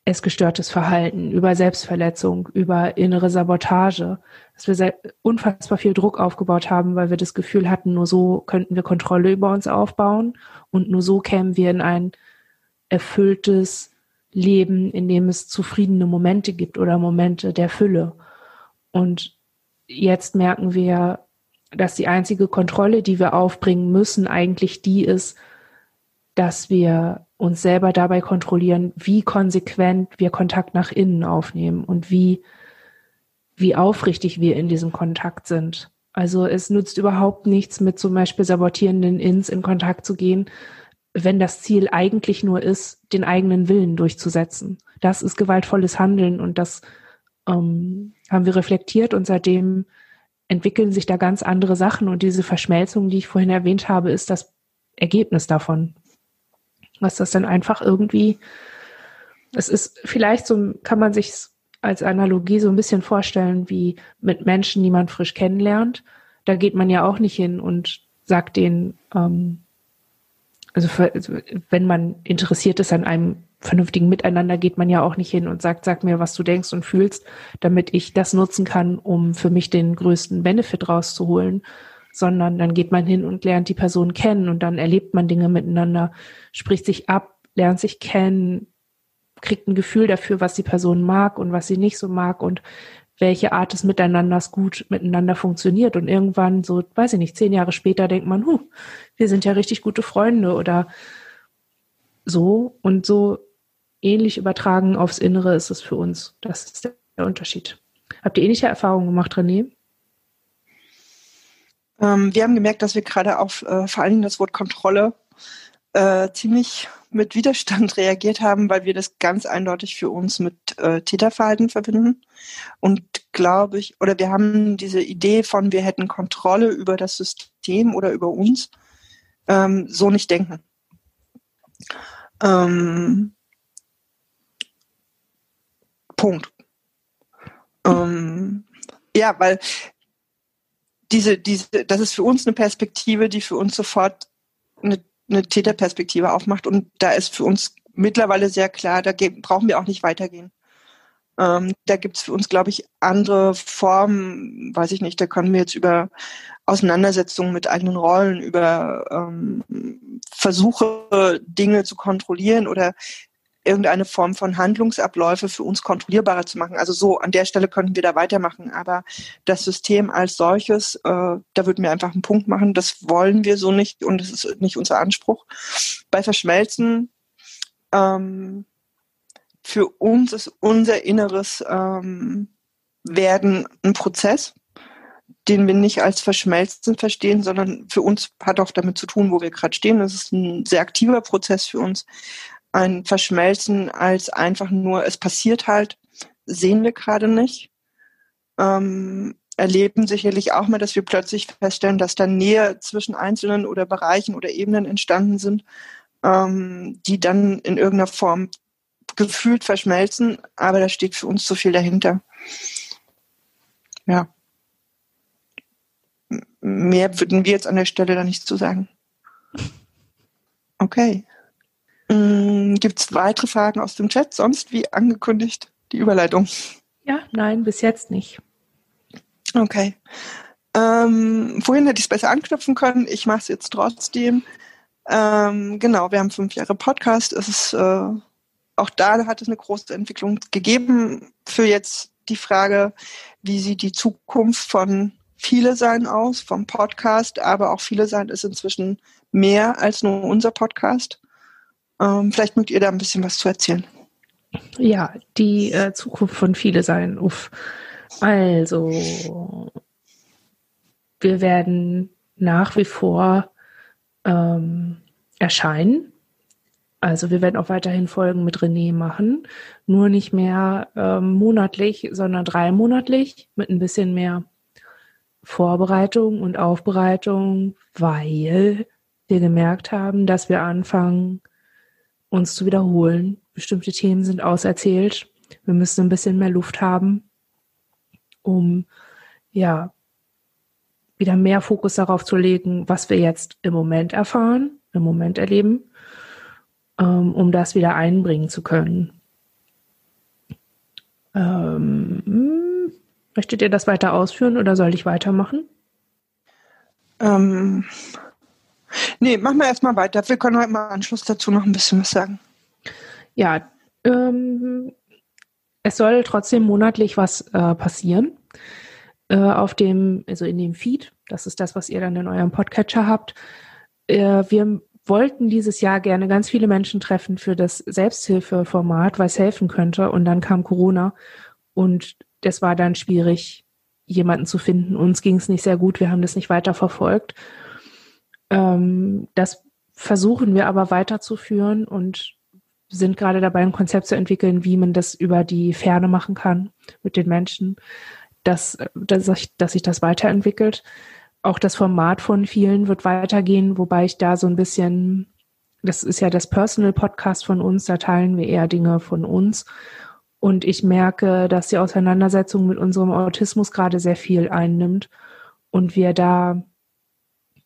essgestörtes Verhalten, über Selbstverletzung, über innere Sabotage, dass wir unfassbar viel Druck aufgebaut haben, weil wir das Gefühl hatten, nur so könnten wir Kontrolle über uns aufbauen und nur so kämen wir in ein erfülltes Leben, in dem es zufriedene Momente gibt oder Momente der Fülle. Und jetzt merken wir, dass die einzige Kontrolle, die wir aufbringen müssen, eigentlich die ist, dass wir uns selber dabei kontrollieren, wie konsequent wir Kontakt nach innen aufnehmen und wie, wie aufrichtig wir in diesem Kontakt sind. Also es nützt überhaupt nichts, mit zum Beispiel sabotierenden Ins in Kontakt zu gehen, wenn das Ziel eigentlich nur ist, den eigenen Willen durchzusetzen. Das ist gewaltvolles Handeln und das ähm, haben wir reflektiert und seitdem entwickeln sich da ganz andere Sachen und diese Verschmelzung, die ich vorhin erwähnt habe, ist das Ergebnis davon. Was das dann einfach irgendwie, es ist vielleicht so, kann man sich als Analogie so ein bisschen vorstellen wie mit Menschen, die man frisch kennenlernt. Da geht man ja auch nicht hin und sagt denen, ähm, also, für, also wenn man interessiert ist an einem vernünftigen Miteinander geht man ja auch nicht hin und sagt, sag mir, was du denkst und fühlst, damit ich das nutzen kann, um für mich den größten Benefit rauszuholen, sondern dann geht man hin und lernt die Person kennen und dann erlebt man Dinge miteinander, spricht sich ab, lernt sich kennen, kriegt ein Gefühl dafür, was die Person mag und was sie nicht so mag und welche Art des Miteinanders gut miteinander funktioniert. Und irgendwann, so, weiß ich nicht, zehn Jahre später denkt man, huh, wir sind ja richtig gute Freunde oder so. Und so ähnlich übertragen aufs Innere ist es für uns. Das ist der Unterschied. Habt ihr ähnliche Erfahrungen gemacht, René? Ähm, wir haben gemerkt, dass wir gerade auf äh, vor allen Dingen das Wort Kontrolle äh, ziemlich mit Widerstand reagiert haben, weil wir das ganz eindeutig für uns mit äh, Täterverhalten verbinden. Und glaube ich, oder wir haben diese Idee von, wir hätten Kontrolle über das System oder über uns, ähm, so nicht denken. Ähm, Punkt. Ähm, ja, weil diese, diese, das ist für uns eine Perspektive, die für uns sofort eine, eine Täterperspektive aufmacht. Und da ist für uns mittlerweile sehr klar, da brauchen wir auch nicht weitergehen. Ähm, da gibt es für uns, glaube ich, andere Formen, weiß ich nicht, da können wir jetzt über Auseinandersetzungen mit eigenen Rollen, über ähm, Versuche, Dinge zu kontrollieren oder irgendeine Form von Handlungsabläufe für uns kontrollierbarer zu machen. Also so an der Stelle könnten wir da weitermachen. Aber das System als solches, äh, da würden wir einfach einen Punkt machen. Das wollen wir so nicht und das ist nicht unser Anspruch. Bei Verschmelzen, ähm, für uns ist unser inneres ähm, Werden ein Prozess, den wir nicht als Verschmelzen verstehen, sondern für uns hat auch damit zu tun, wo wir gerade stehen. Das ist ein sehr aktiver Prozess für uns ein Verschmelzen als einfach nur, es passiert halt, sehen wir gerade nicht. Ähm, erleben sicherlich auch mal, dass wir plötzlich feststellen, dass da Nähe zwischen einzelnen oder Bereichen oder Ebenen entstanden sind, ähm, die dann in irgendeiner Form gefühlt verschmelzen, aber da steht für uns zu viel dahinter. Ja. Mehr würden wir jetzt an der Stelle da nicht zu sagen. Okay. Mm, Gibt es weitere Fragen aus dem Chat? Sonst, wie angekündigt, die Überleitung. Ja, nein, bis jetzt nicht. Okay. Ähm, vorhin hätte ich es besser anknüpfen können. Ich mache es jetzt trotzdem. Ähm, genau, wir haben fünf Jahre Podcast. Es ist, äh, auch da hat es eine große Entwicklung gegeben. Für jetzt die Frage, wie sieht die Zukunft von Viele sein aus, vom Podcast, aber auch Viele sein ist inzwischen mehr als nur unser Podcast. Ähm, vielleicht mögt ihr da ein bisschen was zu erzählen. Ja, die äh, Zukunft von Viele sein. Uff. Also, wir werden nach wie vor ähm, erscheinen. Also wir werden auch weiterhin Folgen mit René machen, nur nicht mehr ähm, monatlich, sondern dreimonatlich mit ein bisschen mehr Vorbereitung und Aufbereitung, weil wir gemerkt haben, dass wir anfangen, uns zu wiederholen. Bestimmte Themen sind auserzählt. Wir müssen ein bisschen mehr Luft haben, um ja wieder mehr Fokus darauf zu legen, was wir jetzt im Moment erfahren, im Moment erleben, ähm, um das wieder einbringen zu können. Ähm, möchtet ihr das weiter ausführen oder soll ich weitermachen? Ähm, nee, machen wir erstmal weiter. Wir können heute mal Anschluss dazu noch ein bisschen was sagen. Ja, ähm, es soll trotzdem monatlich was äh, passieren äh, auf dem, also in dem Feed. Das ist das, was ihr dann in eurem Podcatcher habt. Äh, wir wollten dieses Jahr gerne ganz viele Menschen treffen für das Selbsthilfeformat, weil es helfen könnte. Und dann kam Corona und das war dann schwierig, jemanden zu finden. Uns ging es nicht sehr gut, wir haben das nicht weiter verfolgt. Ähm, das versuchen wir aber weiterzuführen und sind gerade dabei, ein Konzept zu entwickeln, wie man das über die Ferne machen kann mit den Menschen dass, dass, sich, dass sich das weiterentwickelt. Auch das Format von vielen wird weitergehen, wobei ich da so ein bisschen, das ist ja das Personal Podcast von uns, da teilen wir eher Dinge von uns. Und ich merke, dass die Auseinandersetzung mit unserem Autismus gerade sehr viel einnimmt und wir da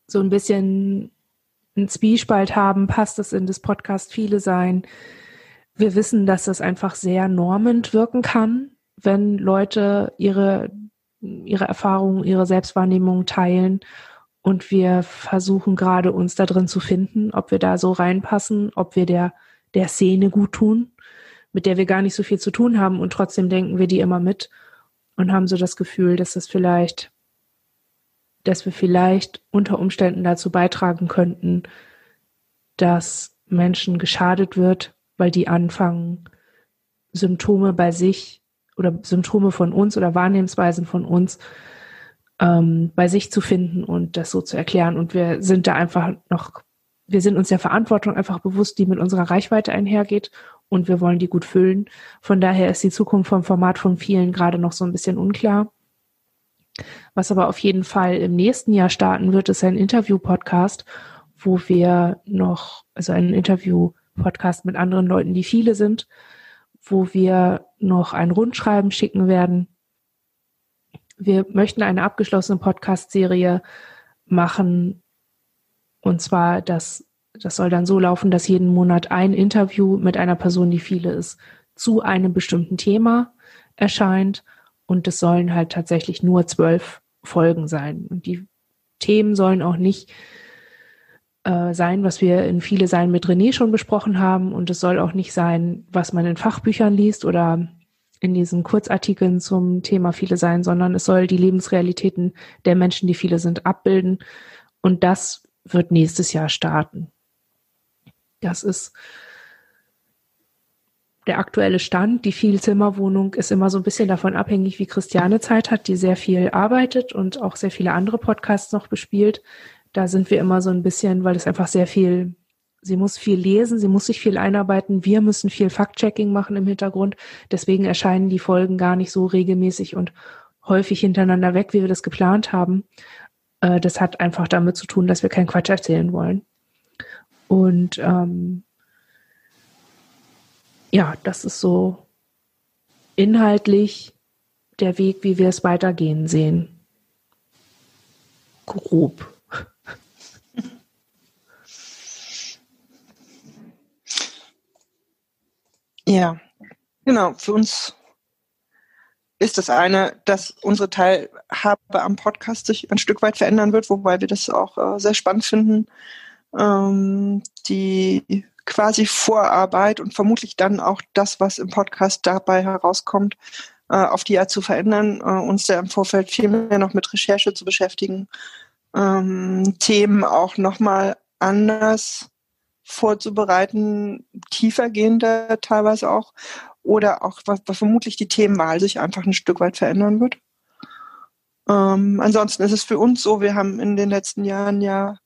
so ein bisschen einen Zwiespalt haben, passt es in das Podcast viele sein. Wir wissen, dass das einfach sehr normend wirken kann, wenn Leute ihre, ihre Erfahrungen, ihre Selbstwahrnehmung teilen und wir versuchen gerade uns da drin zu finden, ob wir da so reinpassen, ob wir der, der Szene gut tun, mit der wir gar nicht so viel zu tun haben und trotzdem denken wir die immer mit und haben so das Gefühl, dass das vielleicht, dass wir vielleicht unter Umständen dazu beitragen könnten, dass Menschen geschadet wird, weil die anfangen, Symptome bei sich oder Symptome von uns oder Wahrnehmensweisen von uns ähm, bei sich zu finden und das so zu erklären. Und wir sind da einfach noch, wir sind uns der Verantwortung einfach bewusst, die mit unserer Reichweite einhergeht und wir wollen die gut füllen. Von daher ist die Zukunft vom Format von vielen gerade noch so ein bisschen unklar. Was aber auf jeden Fall im nächsten Jahr starten wird, ist ein Interview-Podcast, wo wir noch, also ein Interview-Podcast mit anderen Leuten, die viele sind, wo wir noch ein Rundschreiben schicken werden. Wir möchten eine abgeschlossene Podcast-Serie machen. Und zwar, das, das soll dann so laufen, dass jeden Monat ein Interview mit einer Person, die viele ist, zu einem bestimmten Thema erscheint. Und es sollen halt tatsächlich nur zwölf Folgen sein. Und die Themen sollen auch nicht äh, sein, was wir in viele Sein mit René schon besprochen haben. Und es soll auch nicht sein, was man in Fachbüchern liest oder in diesen Kurzartikeln zum Thema viele sein, sondern es soll die Lebensrealitäten der Menschen, die viele sind, abbilden. Und das wird nächstes Jahr starten. Das ist der aktuelle Stand. Die Vielzimmerwohnung ist immer so ein bisschen davon abhängig, wie Christiane Zeit hat, die sehr viel arbeitet und auch sehr viele andere Podcasts noch bespielt da sind wir immer so ein bisschen, weil es einfach sehr viel, sie muss viel lesen, sie muss sich viel einarbeiten, wir müssen viel Fact-Checking machen im Hintergrund. Deswegen erscheinen die Folgen gar nicht so regelmäßig und häufig hintereinander weg, wie wir das geplant haben. Äh, das hat einfach damit zu tun, dass wir keinen Quatsch erzählen wollen. Und ähm, ja, das ist so inhaltlich der Weg, wie wir es weitergehen sehen. Grob. Ja, genau. Für uns ist das eine, dass unsere Teilhabe am Podcast sich ein Stück weit verändern wird, wobei wir das auch äh, sehr spannend finden, ähm, die quasi Vorarbeit und vermutlich dann auch das, was im Podcast dabei herauskommt, äh, auf die Art zu verändern, äh, uns da im Vorfeld viel mehr noch mit Recherche zu beschäftigen, ähm, Themen auch nochmal anders vorzubereiten, tiefergehender teilweise auch, oder auch, was, was vermutlich die Themenwahl sich einfach ein Stück weit verändern wird. Ähm, ansonsten ist es für uns so, wir haben in den letzten Jahren ja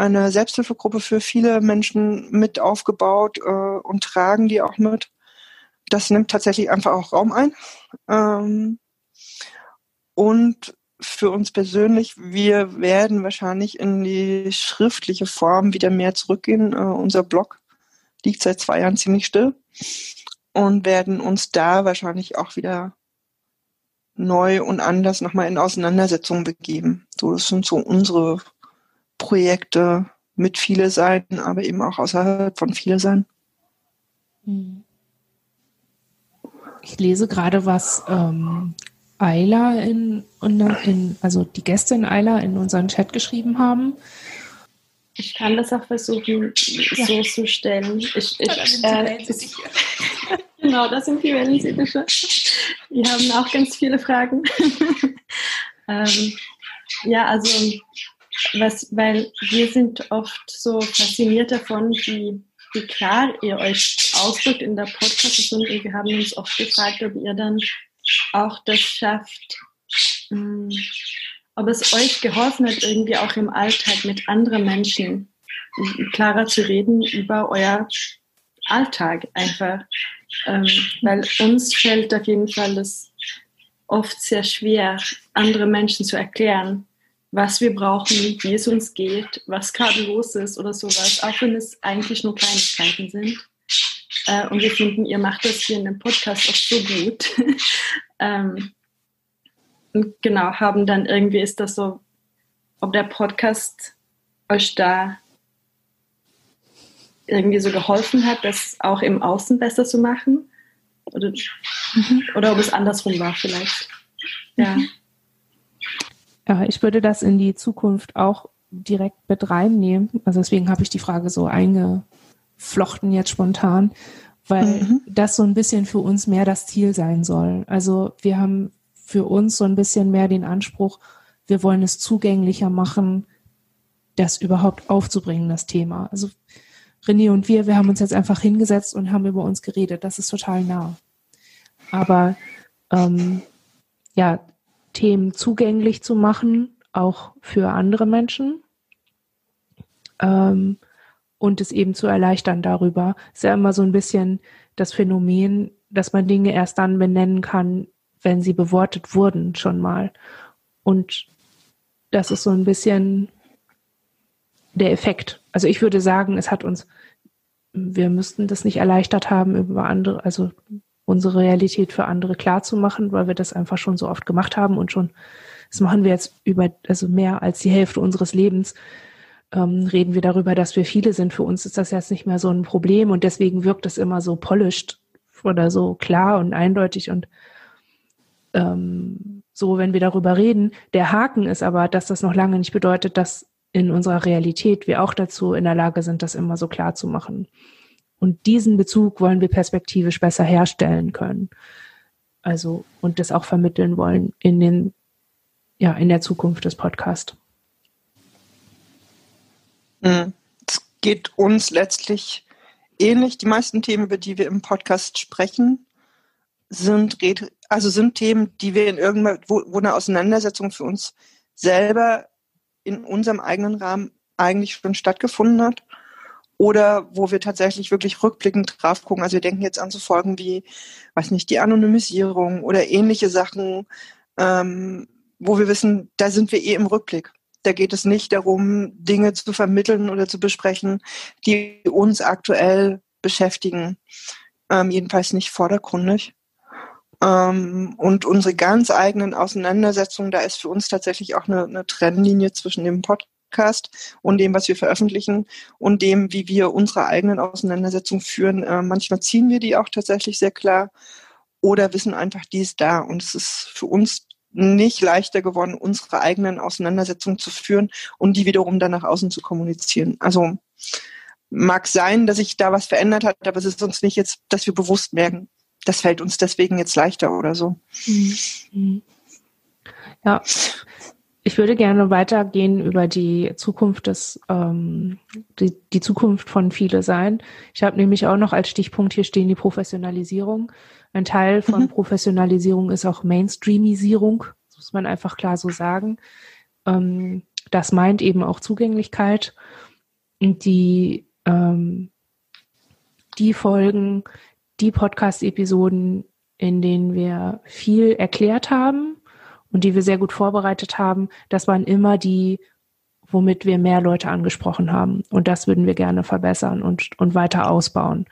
eine Selbsthilfegruppe für viele Menschen mit aufgebaut äh, und tragen die auch mit. Das nimmt tatsächlich einfach auch Raum ein. Ähm, und für uns persönlich, wir werden wahrscheinlich in die schriftliche Form wieder mehr zurückgehen. Äh, unser Blog liegt seit zwei Jahren ziemlich still und werden uns da wahrscheinlich auch wieder neu und anders nochmal in Auseinandersetzungen begeben. So, das sind so unsere Projekte mit viele sein, aber eben auch außerhalb von viele sein. Hm. Ich lese gerade, was ähm, Ayla in, in, also die Gäste in Ayla in unseren Chat geschrieben haben. Ich kann das auch versuchen, ja. so zu stellen. Ich, ich, äh, genau, das sind die Wellensittiche. Die haben auch ganz viele Fragen. ähm, ja, also, was, weil wir sind oft so fasziniert davon, wie, wie klar ihr euch ausdrückt in der Podcast und wir haben uns oft gefragt, ob ihr dann auch das schafft, mh, hm, ob es euch geholfen hat, irgendwie auch im Alltag mit anderen Menschen klarer zu reden über euer Alltag einfach. Ähm, weil uns fällt auf jeden Fall es oft sehr schwer, andere Menschen zu erklären, was wir brauchen, wie es uns geht, was gerade los ist oder sowas, auch wenn es eigentlich nur Kleinigkeiten sind. Äh, und wir finden, ihr macht das hier in dem Podcast auch so gut. ähm, und genau, haben dann irgendwie ist das so, ob der Podcast euch da irgendwie so geholfen hat, das auch im Außen besser zu machen. Oder, mhm. oder ob es andersrum war vielleicht. Ja. Mhm. Ja, ich würde das in die Zukunft auch direkt mit reinnehmen. Also deswegen habe ich die Frage so eingeflochten jetzt spontan, weil mhm. das so ein bisschen für uns mehr das Ziel sein soll. Also wir haben für uns so ein bisschen mehr den Anspruch, wir wollen es zugänglicher machen, das überhaupt aufzubringen, das Thema. Also René und wir, wir haben uns jetzt einfach hingesetzt und haben über uns geredet. Das ist total nah. Aber ähm, ja, Themen zugänglich zu machen, auch für andere Menschen ähm, und es eben zu erleichtern darüber, ist ja immer so ein bisschen das Phänomen, dass man Dinge erst dann benennen kann, wenn sie bewortet wurden schon mal. Und das ist so ein bisschen der Effekt. Also ich würde sagen, es hat uns, wir müssten das nicht erleichtert haben, über andere, also unsere Realität für andere klar zu machen, weil wir das einfach schon so oft gemacht haben und schon, das machen wir jetzt über, also mehr als die Hälfte unseres Lebens, ähm, reden wir darüber, dass wir viele sind. Für uns ist das jetzt nicht mehr so ein Problem und deswegen wirkt es immer so polished oder so klar und eindeutig und ähm, so, wenn wir darüber reden. Der Haken ist aber, dass das noch lange nicht bedeutet, dass in unserer Realität wir auch dazu in der Lage sind, das immer so klar zu machen. Und diesen Bezug wollen wir perspektivisch besser herstellen können. Also, und das auch vermitteln wollen in den, ja, in der Zukunft des Podcasts. Hm. Es geht uns letztlich ähnlich. Die meisten Themen, über die wir im Podcast sprechen, sind also sind Themen, die wir in irgendwann, wo, wo eine Auseinandersetzung für uns selber in unserem eigenen Rahmen eigentlich schon stattgefunden hat. Oder wo wir tatsächlich wirklich rückblickend drauf gucken. Also wir denken jetzt an so Folgen wie, weiß nicht, die Anonymisierung oder ähnliche Sachen, ähm, wo wir wissen, da sind wir eh im Rückblick. Da geht es nicht darum, Dinge zu vermitteln oder zu besprechen, die uns aktuell beschäftigen. Ähm, jedenfalls nicht vordergründig. Ähm, und unsere ganz eigenen Auseinandersetzungen, da ist für uns tatsächlich auch eine, eine Trennlinie zwischen dem Podcast und dem, was wir veröffentlichen und dem, wie wir unsere eigenen Auseinandersetzungen führen. Äh, manchmal ziehen wir die auch tatsächlich sehr klar oder wissen einfach, die ist da. Und es ist für uns nicht leichter geworden, unsere eigenen Auseinandersetzungen zu führen und die wiederum dann nach außen zu kommunizieren. Also mag sein, dass sich da was verändert hat, aber es ist uns nicht jetzt, dass wir bewusst merken, das fällt uns deswegen jetzt leichter oder so. Mhm. Ja, ich würde gerne weitergehen über die Zukunft des, ähm, die, die Zukunft von viele sein. Ich habe nämlich auch noch als Stichpunkt hier stehen die Professionalisierung. Ein Teil von mhm. Professionalisierung ist auch Mainstreamisierung, das muss man einfach klar so sagen. Ähm, das meint eben auch Zugänglichkeit. Und die, ähm, die Folgen, die Podcast-Episoden, in denen wir viel erklärt haben und die wir sehr gut vorbereitet haben, das waren immer die, womit wir mehr Leute angesprochen haben. Und das würden wir gerne verbessern und, und weiter ausbauen.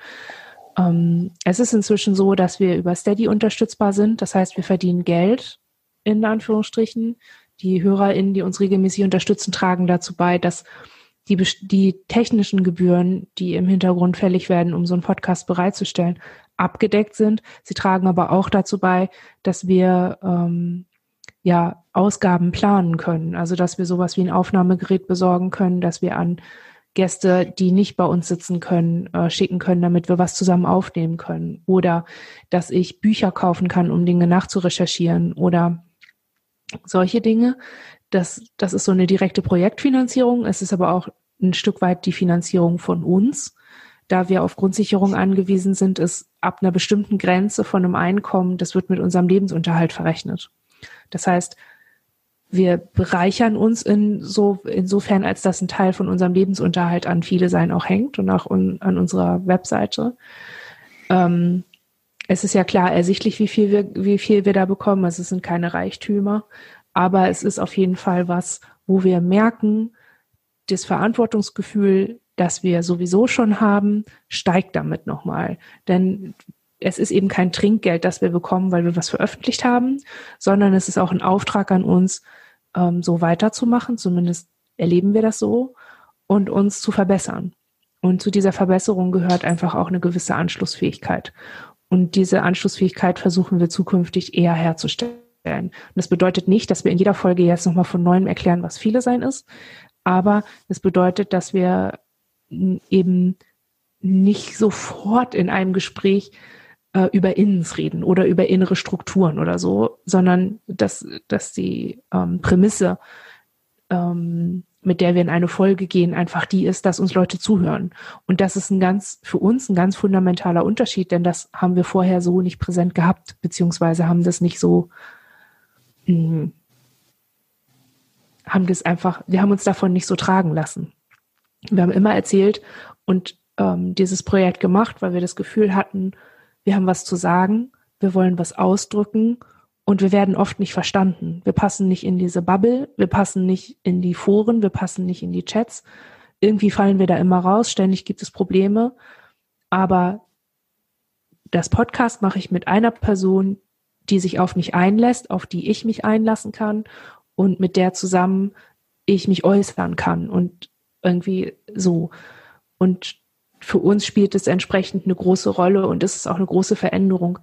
Ähm, es ist inzwischen so, dass wir über Steady unterstützbar sind. Das heißt, wir verdienen Geld in Anführungsstrichen. Die HörerInnen, die uns regelmäßig unterstützen, tragen dazu bei, dass die, die technischen Gebühren, die im Hintergrund fällig werden, um so einen Podcast bereitzustellen, abgedeckt sind. Sie tragen aber auch dazu bei, dass wir ähm, ja Ausgaben planen können. Also dass wir sowas wie ein Aufnahmegerät besorgen können, dass wir an Gäste, die nicht bei uns sitzen können, äh, schicken können, damit wir was zusammen aufnehmen können. Oder dass ich Bücher kaufen kann, um Dinge nachzurecherchieren oder solche Dinge. Das, das ist so eine direkte Projektfinanzierung. Es ist aber auch ein Stück weit die Finanzierung von uns. Da wir auf Grundsicherung angewiesen sind, ist ab einer bestimmten Grenze von einem Einkommen, das wird mit unserem Lebensunterhalt verrechnet. Das heißt, wir bereichern uns in so, insofern, als das ein Teil von unserem Lebensunterhalt an viele sein auch hängt und auch un, an unserer Webseite. Ähm, es ist ja klar ersichtlich, wie viel wir, wie viel wir da bekommen. Also es sind keine Reichtümer, aber es ist auf jeden Fall was, wo wir merken, das Verantwortungsgefühl, das wir sowieso schon haben, steigt damit nochmal. Denn es ist eben kein Trinkgeld, das wir bekommen, weil wir was veröffentlicht haben, sondern es ist auch ein Auftrag an uns, ähm, so weiterzumachen, zumindest erleben wir das so, und uns zu verbessern. Und zu dieser Verbesserung gehört einfach auch eine gewisse Anschlussfähigkeit. Und diese Anschlussfähigkeit versuchen wir zukünftig eher herzustellen. Und das bedeutet nicht, dass wir in jeder Folge jetzt nochmal von neuem erklären, was viele sein ist, aber es bedeutet, dass wir eben nicht sofort in einem Gespräch äh, über Innens reden oder über innere Strukturen oder so, sondern dass, dass die ähm, Prämisse, ähm, mit der wir in eine Folge gehen, einfach die ist, dass uns Leute zuhören. Und das ist ein ganz, für uns ein ganz fundamentaler Unterschied, denn das haben wir vorher so nicht präsent gehabt, beziehungsweise haben das nicht so, mh, hm, haben das einfach, wir haben uns davon nicht so tragen lassen. Wir haben immer erzählt und ähm, dieses Projekt gemacht, weil wir das Gefühl hatten, wir haben was zu sagen, wir wollen was ausdrücken und wir werden oft nicht verstanden. Wir passen nicht in diese Bubble, wir passen nicht in die Foren, wir passen nicht in die Chats. Irgendwie fallen wir da immer raus, ständig gibt es Probleme. Aber das Podcast mache ich mit einer Person, die sich auf mich einlässt, auf die ich mich einlassen kann und mit der zusammen ich mich äußern kann und irgendwie so. Und für uns spielt es entsprechend eine große Rolle und es ist auch eine große Veränderung,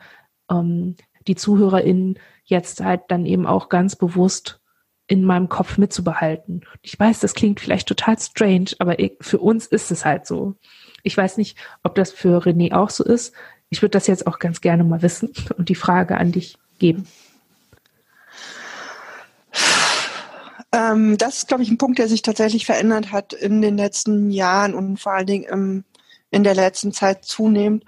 ähm, die ZuhörerInnen jetzt halt dann eben auch ganz bewusst in meinem Kopf mitzubehalten. Ich weiß, das klingt vielleicht total strange, aber ich, für uns ist es halt so. Ich weiß nicht, ob das für René auch so ist. Ich würde das jetzt auch ganz gerne mal wissen und die Frage an dich geben. Ähm, das ist, glaube ich, ein Punkt, der sich tatsächlich verändert hat in den letzten Jahren und vor allen Dingen im in der letzten Zeit zunehmend.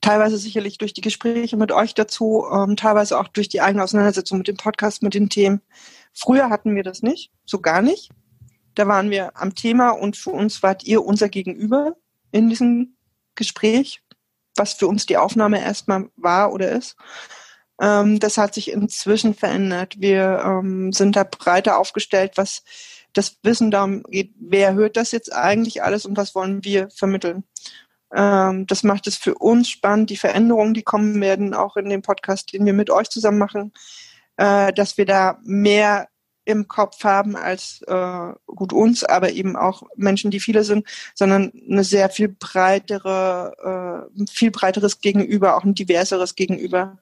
Teilweise sicherlich durch die Gespräche mit euch dazu, ähm, teilweise auch durch die eigene Auseinandersetzung mit dem Podcast, mit den Themen. Früher hatten wir das nicht, so gar nicht. Da waren wir am Thema und für uns wart ihr unser Gegenüber in diesem Gespräch, was für uns die Aufnahme erstmal war oder ist. Ähm, das hat sich inzwischen verändert. Wir ähm, sind da breiter aufgestellt, was das Wissen darum geht, wer hört das jetzt eigentlich alles und was wollen wir vermitteln. Ähm, das macht es für uns spannend, die Veränderungen, die kommen werden, auch in dem Podcast, den wir mit euch zusammen machen, äh, dass wir da mehr im Kopf haben als äh, gut uns, aber eben auch Menschen, die viele sind, sondern eine sehr viel breitere, äh, viel breiteres Gegenüber, auch ein diverseres Gegenüber.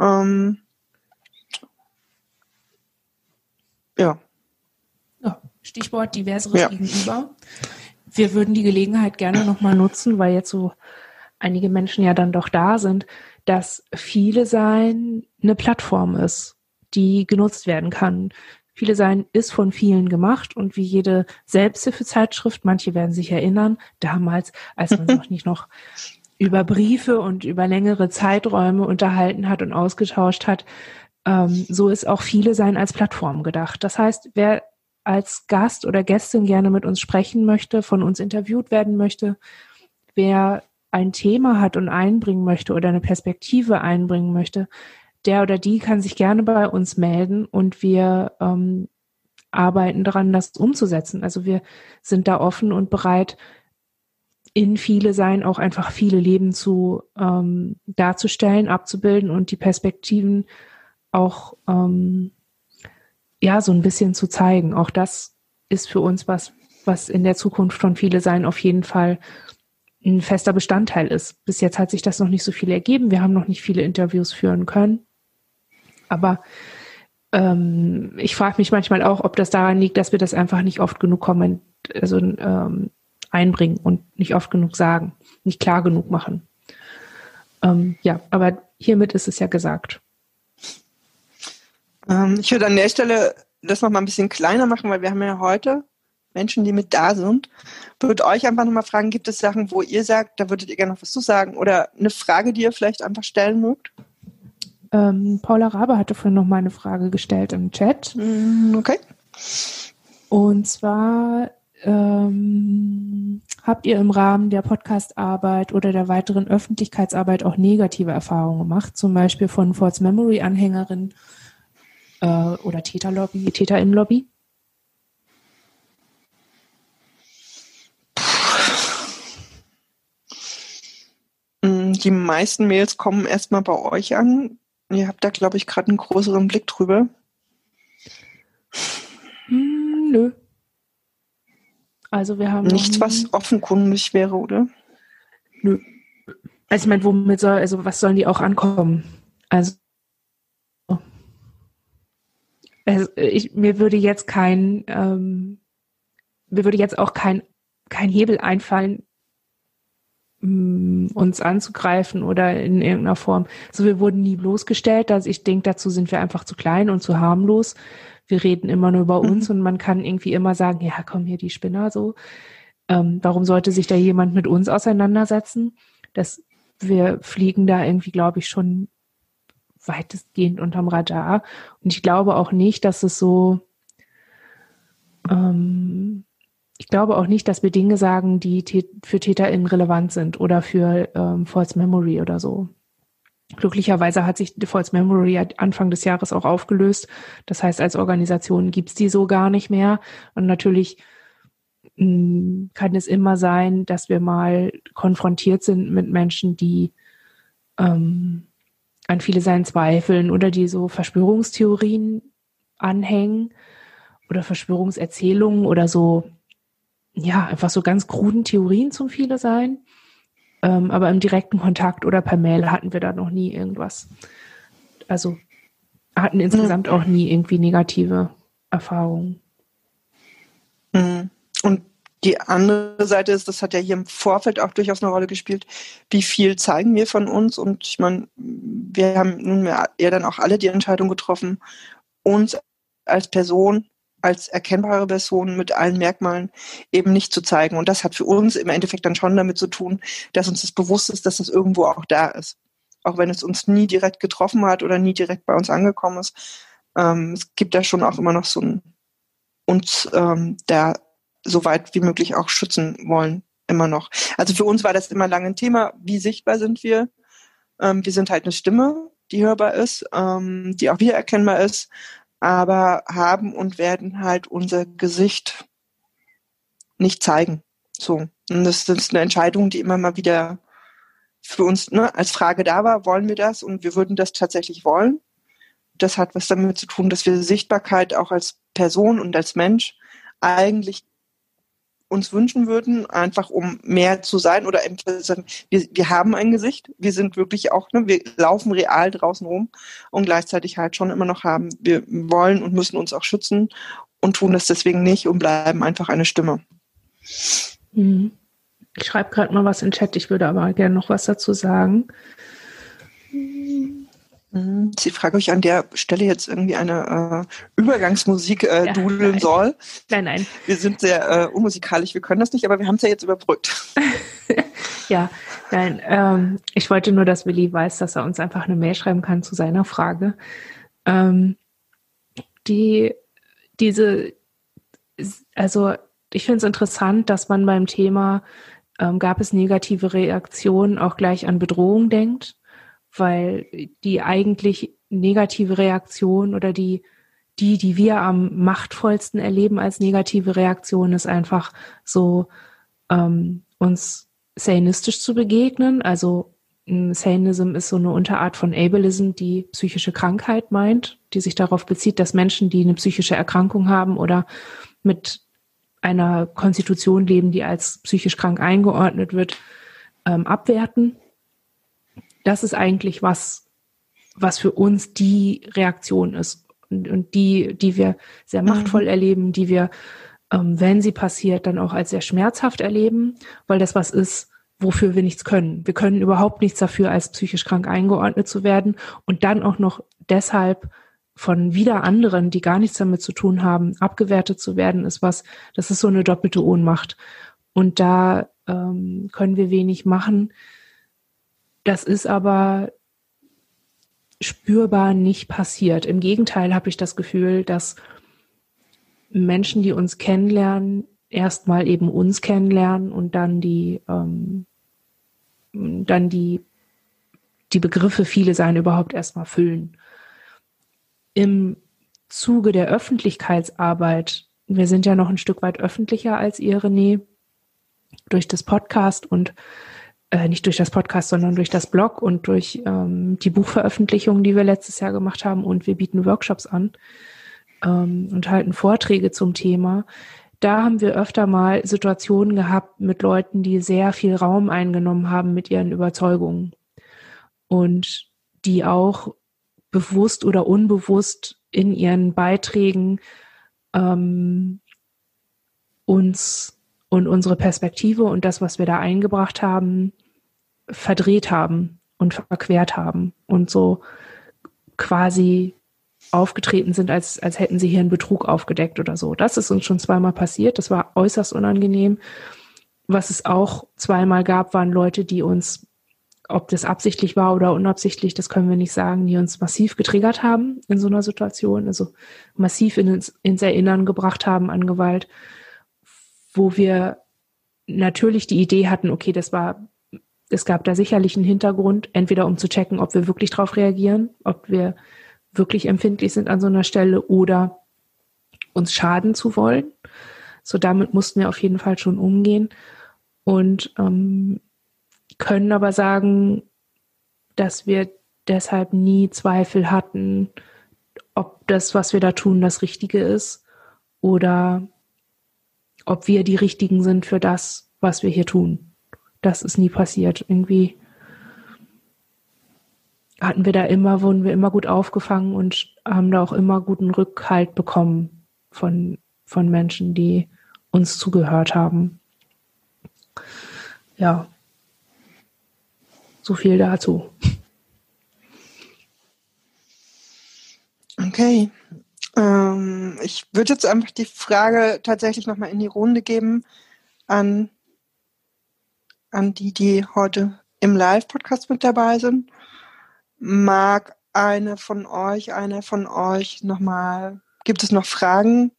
Ähm, ja. Stichwort diverseres ja. Gegenüber. Wir würden die Gelegenheit gerne nochmal nutzen, weil jetzt so einige Menschen ja dann doch da sind, dass viele sein eine Plattform ist, die genutzt werden kann. Viele sein ist von vielen gemacht und wie jede Selbsthilfezeitschrift, manche werden sich erinnern, damals, als man sich nicht noch über Briefe und über längere Zeiträume unterhalten hat und ausgetauscht hat, ähm, so ist auch viele sein als Plattform gedacht. Das heißt, wer als Gast oder Gästin gerne mit uns sprechen möchte, von uns interviewt werden möchte, wer ein Thema hat und einbringen möchte oder eine Perspektive einbringen möchte, der oder die kann sich gerne bei uns melden und wir ähm, arbeiten daran, das umzusetzen. Also wir sind da offen und bereit, in viele sein, auch einfach viele Leben zu ähm, darzustellen, abzubilden und die Perspektiven auch ähm, ja so ein bisschen zu zeigen. Auch das ist für uns was, was in der Zukunft von viele sein auf jeden Fall ein fester Bestandteil ist. Bis jetzt hat sich das noch nicht so viel ergeben. Wir haben noch nicht viele Interviews führen können. Aber ähm, ich frage mich manchmal auch, ob das daran liegt, dass wir das einfach nicht oft genug kommen, also ähm, einbringen und nicht oft genug sagen, nicht klar genug machen. Ähm, ja, aber hiermit ist es ja gesagt. Ähm, ich würde an der Stelle das noch mal ein bisschen kleiner machen, weil wir haben ja heute Menschen, die mit da sind. Würde euch einfach nochmal fragen, gibt es Sachen, wo ihr sagt, da würdet ihr gerne noch was zu sagen oder eine Frage, die ihr vielleicht einfach stellen mögt? Ähm, Paula Rabe hatte vorhin noch mal eine Frage gestellt im Chat. Mm, okay. Und zwar ähm, habt ihr im Rahmen der Podcastarbeit oder der weiteren Öffentlichkeitsarbeit auch negative Erfahrungen gemacht, zum Beispiel von Forts Memory Anhängerinnen äh, oder Täterlobby, Täterinnenlobby? Mm, die meisten Mails kommen erstmal bei euch an. Ihr habt da, glaube ich, gerade einen größeren Blick drüber. Hm, nö. Also wir haben. Nichts, was offenkundig wäre, oder? Nö. Also ich meine, womit soll, also was sollen die auch ankommen? Also, also ich, mir würde jetzt kein, ähm, mir würde jetzt auch kein, kein Hebel einfallen, Mm, uns anzugreifen oder in irgendeiner Form. So, wir wurden nie bloßgestellt. Also ich denke, dazu sind wir einfach zu klein und zu harmlos. Wir reden immer nur über uns mhm. und man kann irgendwie immer sagen, ja, komm hier die Spinner so. Ähm, warum sollte sich da jemand mit uns auseinandersetzen? Das, wir fliegen da irgendwie, glaube ich, schon weitestgehend unterm Radar. Und ich glaube auch nicht, dass es so ähm, ich glaube auch nicht, dass wir Dinge sagen, die für TäterInnen relevant sind oder für ähm, False Memory oder so. Glücklicherweise hat sich False Memory Anfang des Jahres auch aufgelöst. Das heißt, als Organisation gibt's die so gar nicht mehr. Und natürlich mh, hm, kann es immer sein, dass wir mal konfrontiert sind mit Menschen, die ähm, an viele sein zweifeln oder die so Verschwörungstheorien anhängen oder Verschwörungserzählungen oder so ja, einfach so ganz kruden Theorien zum viele sein. Ähm, aber im direkten Kontakt oder per Mail hatten wir da noch nie irgendwas. Also hatten insgesamt mhm. auch nie irgendwie negative Erfahrungen. Mhm. Und die andere Seite ist, das hat ja hier im Vorfeld auch durchaus eine Rolle gespielt, wie viel zeigen wir von uns. Und ich meine, wir haben nunmehr ja dann auch alle die Entscheidung getroffen, uns als Person als erkennbare Person mit allen Merkmalen eben nicht zu zeigen. Und das hat für uns im Endeffekt dann schon damit zu tun, dass uns das bewusst ist, dass das irgendwo auch da ist. Auch wenn es uns nie direkt getroffen hat oder nie direkt bei uns angekommen ist. Ähm, es gibt da schon auch immer noch so ein uns ähm, da so weit wie möglich auch schützen wollen, immer noch. Also für uns war das immer lange ein Thema, wie sichtbar sind wir? Ähm, wir sind halt eine Stimme, die hörbar ist, ähm, die auch wiedererkennbar ist aber haben und werden halt unser Gesicht nicht zeigen. So. Und das ist eine Entscheidung, die immer mal wieder für uns ne, als Frage da war, wollen wir das? Und wir würden das tatsächlich wollen. Das hat was damit zu tun, dass wir Sichtbarkeit auch als Person und als Mensch eigentlich uns wünschen würden, einfach um mehr zu sein oder wir, wir haben ein Gesicht, wir sind wirklich auch, ne, wir laufen real draußen rum und gleichzeitig halt schon immer noch haben, wir wollen und müssen uns auch schützen und tun das deswegen nicht und bleiben einfach eine Stimme. Mhm. Ich schreibe gerade mal was in Chat, ich würde aber gerne noch was dazu sagen. Sie frage euch an der Stelle jetzt irgendwie eine äh, Übergangsmusik äh, ja, dudeln nein. soll. Nein, nein. Wir sind sehr äh, unmusikalisch, wir können das nicht, aber wir haben es ja jetzt überbrückt. ja, nein. Ähm, ich wollte nur, dass Willi weiß, dass er uns einfach eine Mail schreiben kann zu seiner Frage. Ähm, die, diese, also ich finde es interessant, dass man beim Thema ähm, gab es negative Reaktionen auch gleich an Bedrohung denkt weil die eigentlich negative Reaktion oder die, die, die wir am machtvollsten erleben als negative Reaktion, ist einfach so, ähm, uns sanistisch zu begegnen. Also Sanism ist so eine Unterart von Ableism, die psychische Krankheit meint, die sich darauf bezieht, dass Menschen, die eine psychische Erkrankung haben oder mit einer Konstitution leben, die als psychisch krank eingeordnet wird, ähm, abwerten das ist eigentlich was, was für uns die Reaktion ist und, und die, die wir sehr mhm. machtvoll mhm. erleben, die wir, ähm, wenn sie passiert, dann auch als sehr schmerzhaft erleben, weil das was ist, wofür wir nichts können. Wir können überhaupt nichts dafür, als psychisch krank eingeordnet zu werden und dann auch noch deshalb von wieder anderen, die gar nichts damit zu tun haben, abgewertet zu werden, ist was, das ist so eine doppelte Ohnmacht. Und da ähm, können wir wenig machen. Das ist aber spürbar nicht passiert. Im Gegenteil habe ich das Gefühl, dass Menschen, die uns kennenlernen, erstmal eben uns kennenlernen und dann die, ähm, dann die, die Begriffe viele sein überhaupt erstmal füllen. Im Zuge der Öffentlichkeitsarbeit, wir sind ja noch ein Stück weit öffentlicher als ihr, René, durch das Podcast und äh, nicht durch das Podcast, sondern durch das Blog und durch ähm, die Buchveröffentlichungen, die wir letztes Jahr gemacht haben. Und wir bieten Workshops an ähm, und halten Vorträge zum Thema. Da haben wir öfter mal Situationen gehabt mit Leuten, die sehr viel Raum eingenommen haben mit ihren Überzeugungen und die auch bewusst oder unbewusst in ihren Beiträgen ähm, uns und unsere Perspektive und das, was wir da eingebracht haben, verdreht haben und verquert haben und so quasi aufgetreten sind, als, als hätten sie hier einen Betrug aufgedeckt oder so. Das ist uns schon zweimal passiert. Das war äußerst unangenehm. Was es auch zweimal gab, waren Leute, die uns, ob das absichtlich war oder unabsichtlich, das können wir nicht sagen, die uns massiv getriggert haben in so einer Situation, also massiv in, ins Erinnern gebracht haben an Gewalt wo wir natürlich die Idee hatten, okay, das war, es gab da sicherlich einen Hintergrund, entweder um zu checken, ob wir wirklich darauf reagieren, ob wir wirklich empfindlich sind an so einer Stelle oder uns schaden zu wollen. So damit mussten wir auf jeden Fall schon umgehen und ähm, können aber sagen, dass wir deshalb nie Zweifel hatten, ob das, was wir da tun, das Richtige ist oder ob wir die Richtigen sind für das, was wir hier tun. Das ist nie passiert. Irgendwie hatten wir da immer, wurden wir immer gut aufgefangen und haben da auch immer guten Rückhalt bekommen von, von Menschen, die uns zugehört haben. Ja, so viel dazu. Okay. Ähm, ich würde jetzt einfach die Frage tatsächlich nochmal in die Runde geben an, an die, die heute im Live-Podcast mit dabei sind. Mag eine von euch, einer von euch nochmal, gibt es noch Fragen,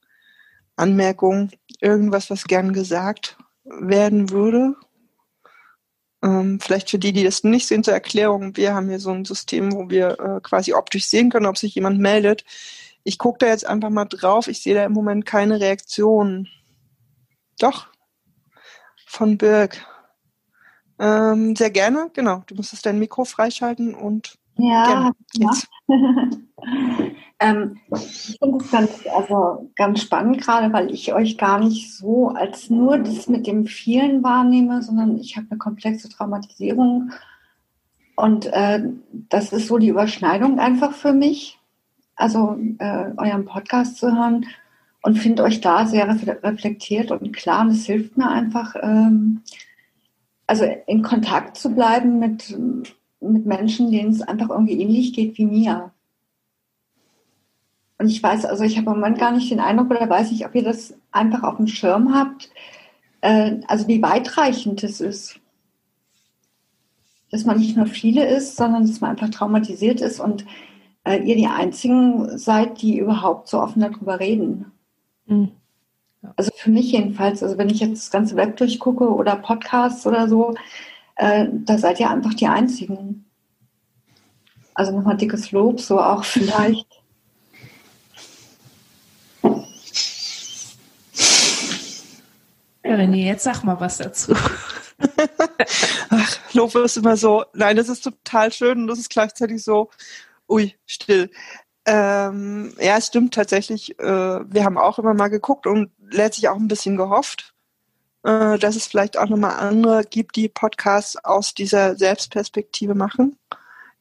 Anmerkungen, irgendwas, was gern gesagt werden würde? Ähm, vielleicht für die, die das nicht sehen, zur Erklärung. Wir haben hier so ein System, wo wir äh, quasi optisch sehen können, ob sich jemand meldet ich gucke da jetzt einfach mal drauf. Ich sehe da im Moment keine Reaktion. Doch. Von Birg. Ähm, sehr gerne, genau. Du musstest dein Mikro freischalten und ja, gerne. Jetzt. Ähm, ich finde es ganz, also ganz spannend gerade, weil ich euch gar nicht so als nur das mit dem vielen wahrnehme, sondern ich habe eine komplexe Traumatisierung. Und äh, das ist so die Überschneidung einfach für mich, also äh, euren Podcast zu hören und finde euch da sehr reflektiert und klar. Und es hilft mir einfach, ähm, also in Kontakt zu bleiben mit, mit Menschen, denen es einfach irgendwie ähnlich geht wie mir. Und ich weiß, also ich habe im Moment gar nicht den Eindruck oder weiß nicht, ob ihr das einfach auf dem Schirm habt, äh, also wie weitreichend es ist. Dass man nicht nur viele ist, sondern dass man einfach traumatisiert ist und äh, ihr die Einzigen seid, die überhaupt so offen darüber reden. Mhm. Also für mich jedenfalls, also wenn ich jetzt das ganze Web durchgucke oder Podcasts oder so, äh, da seid ihr einfach die Einzigen. Also nochmal dickes Lob, so auch vielleicht. Ja, René, jetzt sag mal was dazu. Ach, Lob ist immer so, nein, das ist total schön und das ist gleichzeitig so, ui, still. Ähm, ja, es stimmt tatsächlich. Äh, wir haben auch immer mal geguckt und letztlich auch ein bisschen gehofft, äh, dass es vielleicht auch nochmal andere gibt, die Podcasts aus dieser Selbstperspektive machen.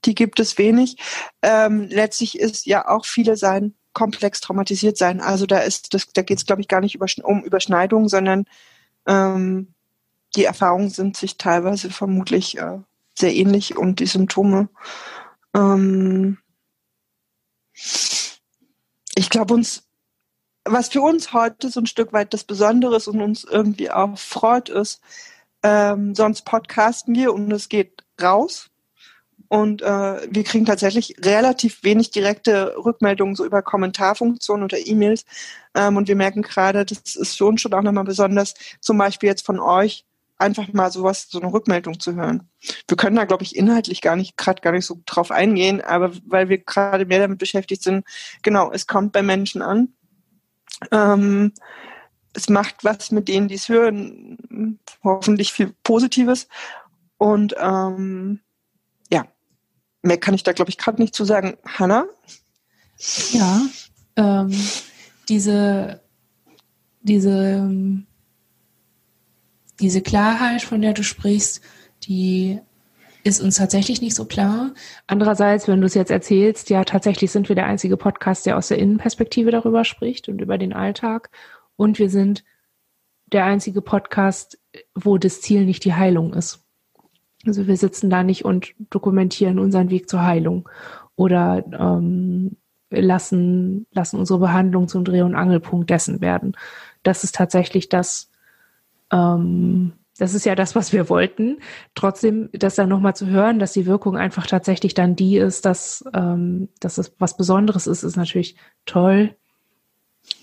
Die gibt es wenig. Ähm, letztlich ist ja auch viele sein komplex traumatisiert sein. Also da ist das, da geht es glaube ich gar nicht um Überschneidung, sondern ähm, die Erfahrungen sind sich teilweise vermutlich äh, sehr ähnlich und die Symptome. Ähm, ich glaube, uns, was für uns heute so ein Stück weit das Besondere ist und uns irgendwie auch freut, ist, ähm, sonst podcasten wir und es geht raus. Und äh, wir kriegen tatsächlich relativ wenig direkte Rückmeldungen so über Kommentarfunktionen oder E-Mails. Ähm, und wir merken gerade, das ist für uns schon auch nochmal besonders, zum Beispiel jetzt von euch, einfach mal sowas, so eine Rückmeldung zu hören. Wir können da, glaube ich, inhaltlich gar nicht, gerade gar nicht so drauf eingehen, aber weil wir gerade mehr damit beschäftigt sind, genau, es kommt bei Menschen an. Ähm, es macht was mit denen, die es hören, hoffentlich viel Positives. Und ähm, mehr kann ich da, glaube ich, gerade nicht zu sagen. Hanna? Ja, ähm, diese, diese, diese Klarheit, von der du sprichst, die ist uns tatsächlich nicht so klar. Andererseits, wenn du es jetzt erzählst, ja, tatsächlich sind wir der einzige Podcast, der aus der Innenperspektive darüber spricht und über den Alltag. Und wir sind der einzige Podcast, wo das Ziel nicht die Heilung ist. Also wir sitzen da nicht und dokumentieren unseren Weg zur Heilung oder ähm, lassen, lassen unsere Behandlung zum Dreh- und Angelpunkt dessen werden. Das ist tatsächlich das, ähm, das ist ja das, was wir wollten. Trotzdem, das dann nochmal zu hören, dass die Wirkung einfach tatsächlich dann die ist, dass, ähm, dass es was Besonderes ist, ist natürlich toll.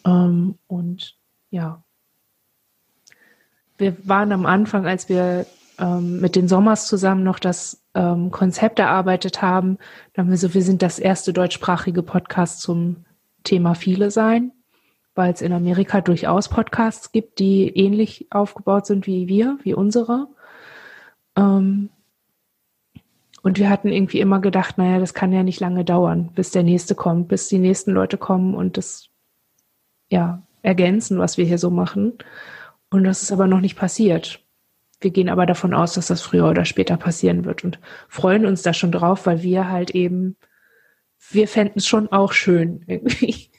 Ähm, und ja, wir waren am Anfang, als wir ähm, mit den Sommers zusammen noch das ähm, Konzept erarbeitet haben. Da haben wir so, wir sind das erste deutschsprachige Podcast zum Thema Viele sein, weil es in Amerika durchaus Podcasts gibt, die ähnlich aufgebaut sind wie wir, wie unsere. Ähm, und wir hatten irgendwie immer gedacht, naja, das kann ja nicht lange dauern, bis der nächste kommt, bis die nächsten Leute kommen und das ja ergänzen, was wir hier so machen. Und das ist aber noch nicht passiert. Wir gehen aber davon aus, dass das früher oder später passieren wird und freuen uns da schon drauf, weil wir halt eben, wir fänden es schon auch schön, irgendwie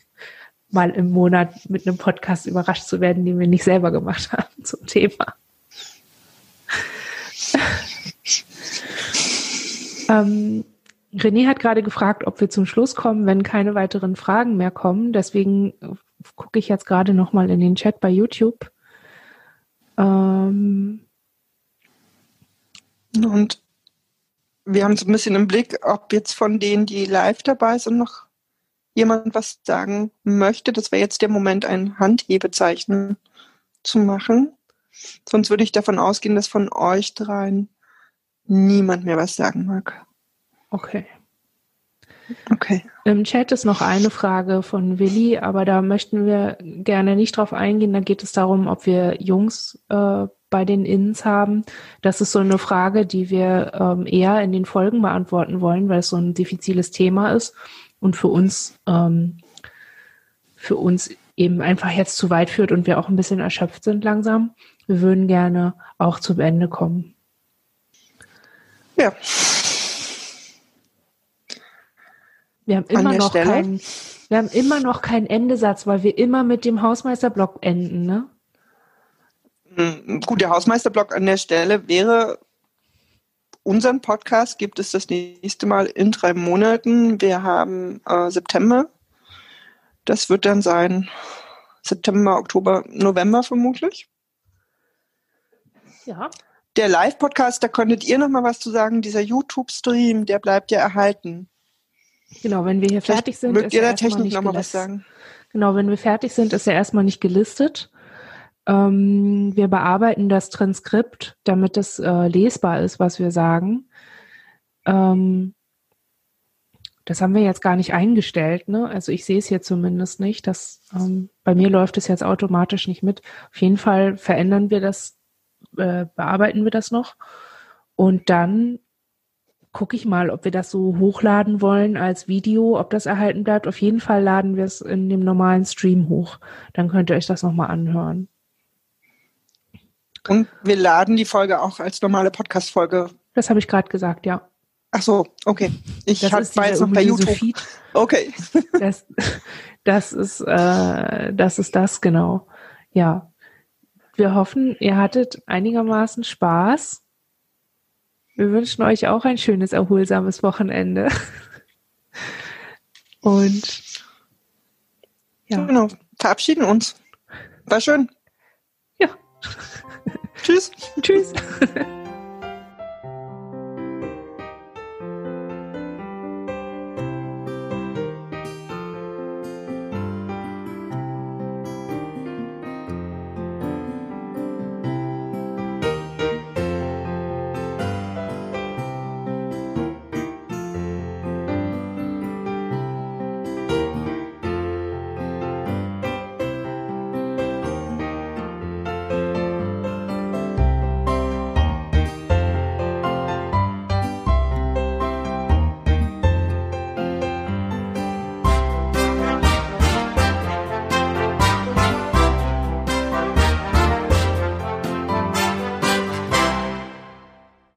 mal im Monat mit einem Podcast überrascht zu werden, den wir nicht selber gemacht haben zum Thema. ähm, René hat gerade gefragt, ob wir zum Schluss kommen, wenn keine weiteren Fragen mehr kommen. Deswegen gucke ich jetzt gerade noch mal in den Chat bei YouTube. Ähm, und wir haben so ein bisschen im Blick, ob jetzt von denen, die live dabei sind, noch jemand was sagen möchte. Das wäre jetzt der Moment, ein Handhebezeichen zu machen. Sonst würde ich davon ausgehen, dass von euch dreien niemand mehr was sagen mag. Okay. Okay. Im Chat ist noch eine Frage von Willi, aber da möchten wir gerne nicht drauf eingehen. Da geht es darum, ob wir Jungs äh, bei den Inns haben. Das ist so eine Frage, die wir ähm, eher in den Folgen beantworten wollen, weil es so ein diffiziles Thema ist. Und für uns, ähm, für uns eben einfach jetzt zu weit führt und wir auch ein bisschen erschöpft sind langsam. Wir würden gerne auch zum Ende kommen. Ja. Wir haben immer noch keinen, wir haben immer noch keinen Endesatz, weil wir immer mit dem Hausmeisterblock enden, ne? Hm, gut, der Hausmeisterblock an der Stelle wäre, unseren Podcast gibt es das nächste Mal in drei Monaten. Wir haben äh, September. Das wird dann sein September, Oktober, November vermutlich. Ja. Der Live-Podcast, da könntet ihr noch mal was zu sagen. Dieser YouTube-Stream, der bleibt ja erhalten. Genau, wenn wir hier Vielleicht fertig sind, Mögt ist ihr er der Technik noch mal was sagen? Genau, wenn wir fertig sind, ist er erstmal nicht gelistet. Ähm, wir bearbeiten das Transkript, damit es äh, lesbar ist, was wir sagen. Ähm, das haben wir jetzt gar nicht eingestellt, ne? Also ich sehe es hier zumindest nicht. Das, ähm, bei mir läuft es jetzt automatisch nicht mit. Auf jeden Fall verändern wir das, äh, bearbeiten wir das noch. Und dann gucke ich mal, ob wir das so hochladen wollen als Video, ob das erhalten bleibt. Auf jeden Fall laden wir es in dem normalen Stream hoch. Dann könnt ihr euch das nochmal anhören. Und wir laden die Folge auch als normale Podcast-Folge. Das habe ich gerade gesagt, ja. Ach so, okay. Ich Das hab- ist war diese jetzt noch bei YouTube. Feed. Okay. Das, das ist, äh, das ist das, genau. Ja. Wir hoffen, ihr hattet einigermaßen Spaß. Wir wünschen euch auch ein schönes, erholsames Wochenende. Und ja, Genau. Verabschieden uns. War schön. Ja. Tschüss. tschüss.